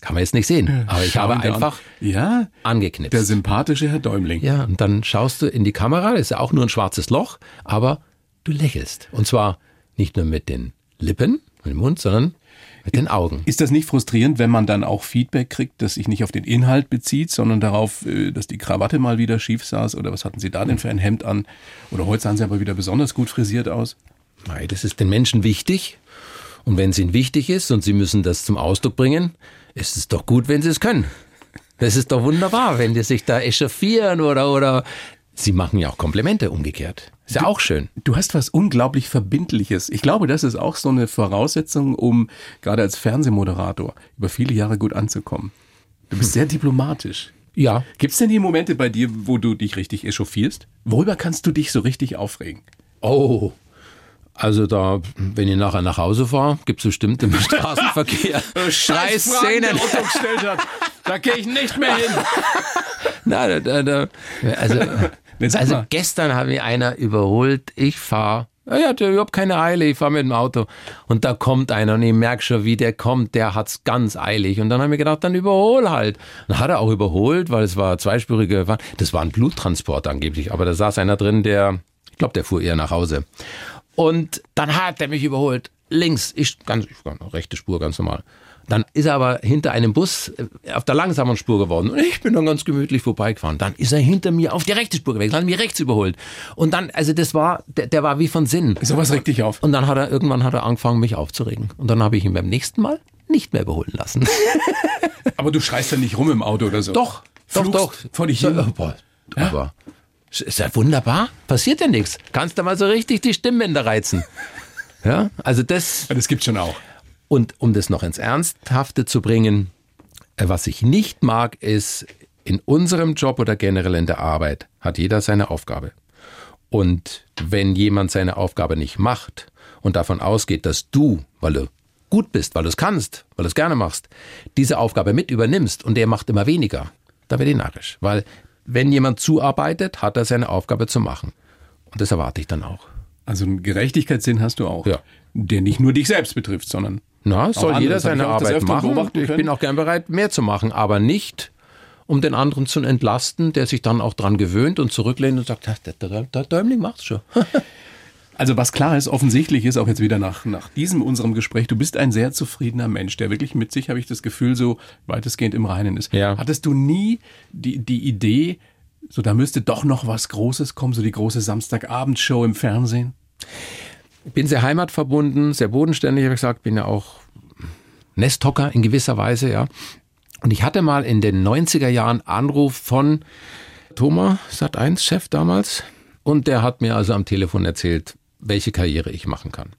Speaker 1: kann man jetzt nicht sehen, aber ich habe
Speaker 3: Schauen an.
Speaker 1: einfach
Speaker 3: Ja,
Speaker 1: angeknipst.
Speaker 3: der sympathische Herr Däumling.
Speaker 1: Ja, und dann schaust du in die Kamera, das ist ja auch nur ein schwarzes Loch, aber du lächelst. Und zwar nicht nur mit den Lippen, mit dem Mund, sondern mit den Augen.
Speaker 3: Ist das nicht frustrierend, wenn man dann auch Feedback kriegt, das sich nicht auf den Inhalt bezieht, sondern darauf, äh, dass die Krawatte mal wieder schief saß oder was hatten Sie da denn für ein Hemd an? Oder heute sahen Sie aber wieder besonders gut frisiert aus.
Speaker 1: Nein, das ist den Menschen wichtig. Und wenn es ihnen wichtig ist und sie müssen das zum Ausdruck bringen, ist es doch gut, wenn sie es können. Das ist doch wunderbar, wenn die sich da echauffieren oder, oder sie machen ja auch Komplimente umgekehrt. Ist ja auch schön.
Speaker 3: Du hast was unglaublich Verbindliches. Ich glaube, das ist auch so eine Voraussetzung, um gerade als Fernsehmoderator über viele Jahre gut anzukommen. Du bist <laughs> sehr diplomatisch.
Speaker 1: Ja,
Speaker 3: Gibt es denn die Momente bei dir, wo du dich richtig echauffierst? Worüber kannst du dich so richtig aufregen?
Speaker 1: Oh. Also da, wenn ich nachher nach Hause fahre, gibt es bestimmt im <laughs> Straßenverkehr drei Szenen.
Speaker 3: Da gehe ich nicht mehr hin. <laughs>
Speaker 1: Na, da, da, da, also,
Speaker 3: Jetzt
Speaker 1: also gestern hat mich einer überholt. Ich fahre. Ich hatte überhaupt keine Eile, ich fahre mit dem Auto. Und da kommt einer und ich merke schon, wie der kommt, der hat's ganz eilig. Und dann habe ich gedacht, dann überhol halt. Dann hat er auch überholt, weil es war zweispurige Fahrt. Das war ein Bluttransport angeblich, aber da saß einer drin, der, ich glaube, der fuhr eher nach Hause. Und dann hat er mich überholt. Links, ich ganz, ich, rechte Spur, ganz normal. Dann ist er aber hinter einem Bus äh, auf der langsamen Spur geworden. Und ich bin dann ganz gemütlich vorbeigefahren. Dann ist er hinter mir auf die rechte Spur gewechselt, hat mich rechts überholt. Und dann, also das war, der, der war wie von Sinn.
Speaker 3: Sowas regt dich auf.
Speaker 1: Und dann hat er, irgendwann hat er angefangen, mich aufzuregen. Und dann habe ich ihn beim nächsten Mal nicht mehr überholen lassen. <laughs>
Speaker 3: Aber du schreist ja nicht rum im Auto oder so.
Speaker 1: Doch, doch,
Speaker 3: Fluchst
Speaker 1: doch.
Speaker 3: Vor dich hin.
Speaker 1: boah, aber Ist ja wunderbar. Passiert ja nichts. Kannst du mal so richtig die Stimmbänder reizen. <laughs> Ja, also das.
Speaker 3: Das gibt schon auch.
Speaker 1: Und um das noch ins Ernsthafte zu bringen, äh, was ich nicht mag, ist, in unserem Job oder generell in der Arbeit hat jeder seine Aufgabe. Und wenn jemand seine Aufgabe nicht macht und davon ausgeht, dass du, weil du gut bist, weil du es kannst, weil du es gerne machst, diese Aufgabe mit übernimmst und der macht immer weniger, da werde ich narrisch. Weil wenn jemand zuarbeitet, hat er seine Aufgabe zu machen. Und das erwarte ich dann auch.
Speaker 3: Also einen Gerechtigkeitssinn hast du auch.
Speaker 1: Ja.
Speaker 3: Der nicht nur dich selbst betrifft, sondern.
Speaker 1: Na, soll
Speaker 3: andere,
Speaker 1: jeder seine Arbeit machen. Ich bin auch gern bereit, mehr zu machen, aber nicht, um den anderen zu entlasten, der sich dann auch dran gewöhnt und zurücklehnt und sagt, "Ha, der, der, der Däumling macht's schon. <laughs>
Speaker 3: Also was klar ist, offensichtlich ist auch jetzt wieder nach, nach diesem unserem Gespräch, du bist ein sehr zufriedener Mensch, der wirklich mit sich, habe ich das Gefühl, so weitestgehend im Reinen ist.
Speaker 1: Ja.
Speaker 3: Hattest du nie die, die Idee, so da müsste doch noch was Großes kommen, so die große Samstagabendshow im Fernsehen?
Speaker 1: Bin sehr heimatverbunden, sehr bodenständig, habe ich gesagt, bin ja auch Nesthocker in gewisser Weise, ja. Und ich hatte mal in den 90er Jahren Anruf von Thomas, Sat1-Chef damals, und der hat mir also am Telefon erzählt, welche Karriere ich machen kann.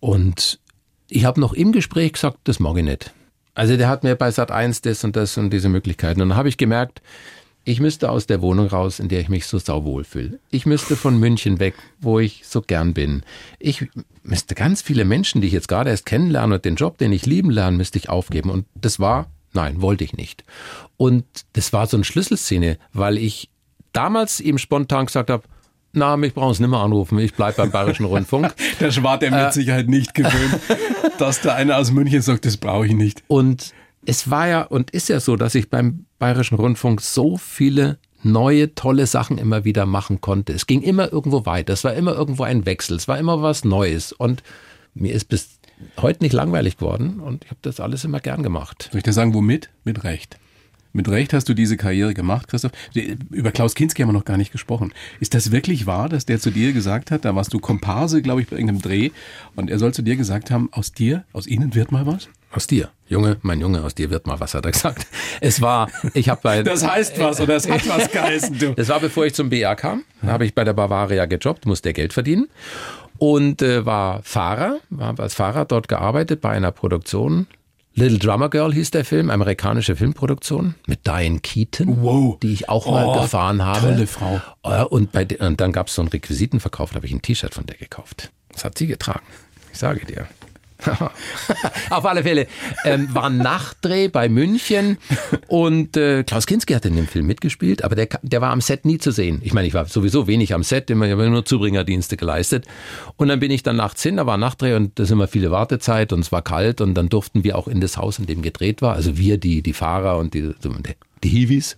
Speaker 1: Und ich habe noch im Gespräch gesagt, das mag ich nicht. Also der hat mir bei Sat1 das und das und diese Möglichkeiten. Und dann habe ich gemerkt, ich müsste aus der Wohnung raus, in der ich mich so sauwohl fühle. Ich müsste von München weg, wo ich so gern bin. Ich müsste ganz viele Menschen, die ich jetzt gerade erst kennenlerne und den Job, den ich lieben lerne, müsste ich aufgeben. Und das war, nein, wollte ich nicht. Und das war so eine Schlüsselszene, weil ich damals ihm spontan gesagt habe, na, mich brauchen Sie nicht mehr anrufen, ich bleibe beim Bayerischen Rundfunk. <laughs>
Speaker 3: Das war der mit Sicherheit nicht gewöhnt, dass da einer aus München sagt, das brauche ich nicht.
Speaker 1: Und es war ja und ist ja so, dass ich beim Bayerischen Rundfunk so viele neue, tolle Sachen immer wieder machen konnte. Es ging immer irgendwo weiter. Es war immer irgendwo ein Wechsel. Es war immer was Neues. Und mir ist bis heute nicht langweilig geworden. Und ich habe das alles immer gern gemacht.
Speaker 3: Soll ich dir sagen, womit? Mit Recht. Mit Recht hast du diese Karriere gemacht, Christoph. Über Klaus Kinski haben wir noch gar nicht gesprochen. Ist das wirklich wahr, dass der zu dir gesagt hat, da warst du Komparse, glaube ich, bei irgendeinem Dreh, und er soll zu dir gesagt haben, aus dir, aus ihnen wird mal was?
Speaker 1: Aus dir, Junge, mein Junge, aus dir wird mal was, hat er gesagt. Es war, ich habe bei. <laughs>
Speaker 3: Das heißt was oder es hat <laughs> was geheißen, du.
Speaker 1: Das war bevor ich zum BR kam. Da habe ich bei der Bavaria gejobbt, musste Geld verdienen und äh, war Fahrer, habe als Fahrer dort gearbeitet bei einer Produktion. Little Drummer Girl hieß der Film, amerikanische Filmproduktion mit Diane Keaton,
Speaker 3: Wow.
Speaker 1: die ich auch mal
Speaker 3: Oh,
Speaker 1: gefahren habe.
Speaker 3: tolle Frau.
Speaker 1: Äh, Und, bei, und dann gab es so einen Requisitenverkauf, da habe ich ein T-Shirt von der gekauft. Das hat sie getragen. Ich sage dir. <laughs> Auf alle Fälle ähm, war ein Nachtdreh bei München und äh, Klaus Kinski hat in dem Film mitgespielt, aber der, der war am Set nie zu sehen. Ich meine, ich war sowieso wenig am Set, ich habe nur Zubringerdienste geleistet. Und dann bin ich dann nachts hin, da war ein Nachtdreh und da ist immer viele Wartezeit und es war kalt und dann durften wir auch in das Haus, in dem gedreht war, also wir, die, die Fahrer und die, die Hiwis.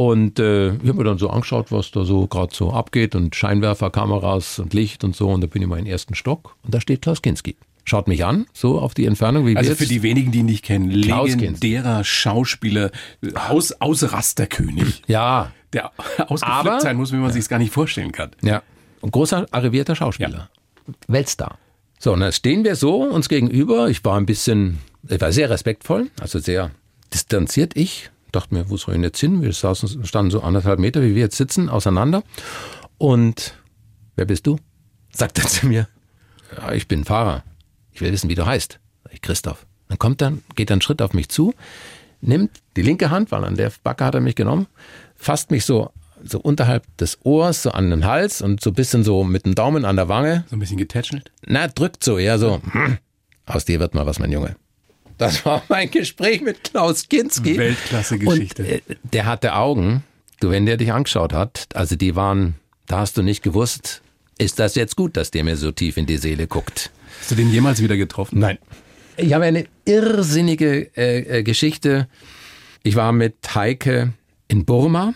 Speaker 1: Und äh, ich habe mir dann so angeschaut, was da so gerade so abgeht und Scheinwerferkameras und Licht und so. Und da bin ich mal in den ersten Stock und da steht Klaus Kinski. Schaut mich an, so auf die Entfernung, wie
Speaker 3: Also
Speaker 1: wir
Speaker 3: für die wenigen, die ihn nicht kennen,
Speaker 1: Klaus
Speaker 3: legendärer Schauspieler, Aus, Ausrasterkönig, <clears throat>
Speaker 1: Ja,
Speaker 3: der ausgeflippt
Speaker 1: Aber-
Speaker 3: sein muss, wie man sich es gar nicht vorstellen kann.
Speaker 1: ja. Ein großer, arrivierter Schauspieler. Weltstar. So, und dann stehen wir so uns gegenüber. Ich war ein bisschen, ich war sehr respektvoll, also sehr distanziert. Ich dachte mir, wo soll ich denn jetzt hin? Wir saßen, standen so anderthalb Meter, wie wir jetzt sitzen, auseinander. Und wer bist du? Sagt er zu mir. Ja, ich bin Fahrer. Ich will wissen, wie du heißt. Sag ich, Christoph. Dann kommt dann, geht einen Schritt auf mich zu, nimmt die linke Hand, weil an der Backe hat er mich genommen, fasst mich so, so unterhalb des Ohrs, so an den Hals und so ein bisschen so mit dem Daumen an der Wange.
Speaker 3: So ein bisschen getätschelt.
Speaker 1: Na, drückt so eher so. Hm, aus dir wird mal was, mein Junge. Das war mein Gespräch mit Klaus Kinski.
Speaker 3: Weltklasse-Geschichte.
Speaker 1: Und, äh, der hatte Augen, du, wenn der dich angeschaut hat, also die waren, da hast du nicht gewusst, ist das jetzt gut, dass der mir so tief in die Seele guckt.
Speaker 3: Hast du den jemals wieder getroffen?
Speaker 1: Nein. Ich habe eine irrsinnige äh, äh, Geschichte. Ich war mit Heike in Burma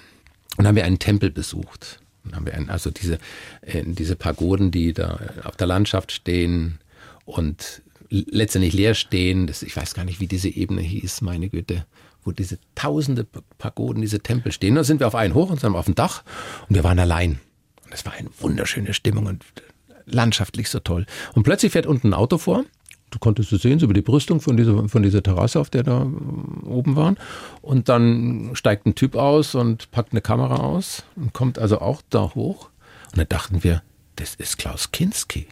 Speaker 1: und haben wir einen Tempel besucht. Und haben wir einen, also diese, äh, diese Pagoden, die da auf der Landschaft stehen und letztendlich leer stehen. Das, ich weiß gar nicht, wie diese Ebene hieß, meine Güte, wo diese tausende Pagoden, diese Tempel stehen. Da sind wir auf einen hoch und sind auf dem Dach und wir waren allein. Und es war eine wunderschöne Stimmung und landschaftlich so toll. Und plötzlich fährt unten ein Auto vor, konntest du sehen, so über die Brüstung von dieser, von dieser Terrasse, auf der da äh, oben waren. Und dann steigt ein Typ aus und packt eine Kamera aus und kommt also auch da hoch. Und da dachten wir, das ist Klaus Kinski.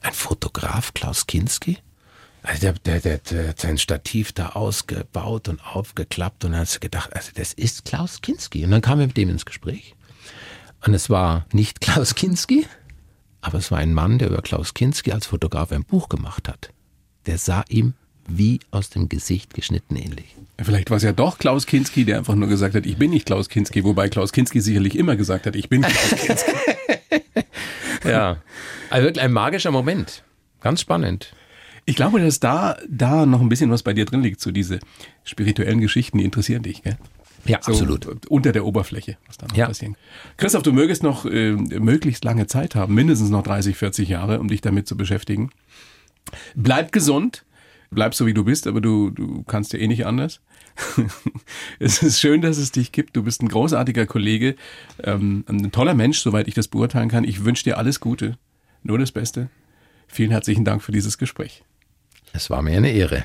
Speaker 1: Ein Fotograf, Klaus Kinski? Also der, der, der, der hat sein Stativ da ausgebaut und aufgeklappt und dann hast du gedacht, also das ist Klaus Kinski. Und dann kamen wir mit dem ins Gespräch. Und es war nicht Klaus Kinski, aber es war ein Mann, der über Klaus Kinski als Fotograf ein Buch gemacht hat. Der sah ihm wie aus dem Gesicht geschnitten ähnlich.
Speaker 3: Vielleicht war es ja doch Klaus Kinski, der einfach nur gesagt hat, ich bin nicht Klaus Kinski, wobei Klaus Kinski sicherlich immer gesagt hat, ich bin Klaus Kinski. <laughs>
Speaker 1: ja, also wirklich ein magischer Moment. Ganz spannend.
Speaker 3: Ich glaube, dass da, da noch ein bisschen was bei dir drin liegt, so diese spirituellen Geschichten, die interessieren dich, gell?
Speaker 1: Ja,
Speaker 3: so
Speaker 1: absolut.
Speaker 3: Unter der Oberfläche, was da noch
Speaker 1: Ja.
Speaker 3: passieren. Christoph, du mögest noch äh, möglichst lange Zeit haben, mindestens noch 30, 40 Jahre, um dich damit zu beschäftigen. Bleib gesund, bleib so wie du bist, aber du, du kannst ja eh nicht anders. <laughs> es ist schön, dass es dich gibt. Du bist ein großartiger Kollege, ähm, ein toller Mensch, soweit ich das beurteilen kann. Ich wünsche dir alles Gute, nur das Beste. Vielen herzlichen Dank für dieses Gespräch.
Speaker 1: Es war mir eine Ehre.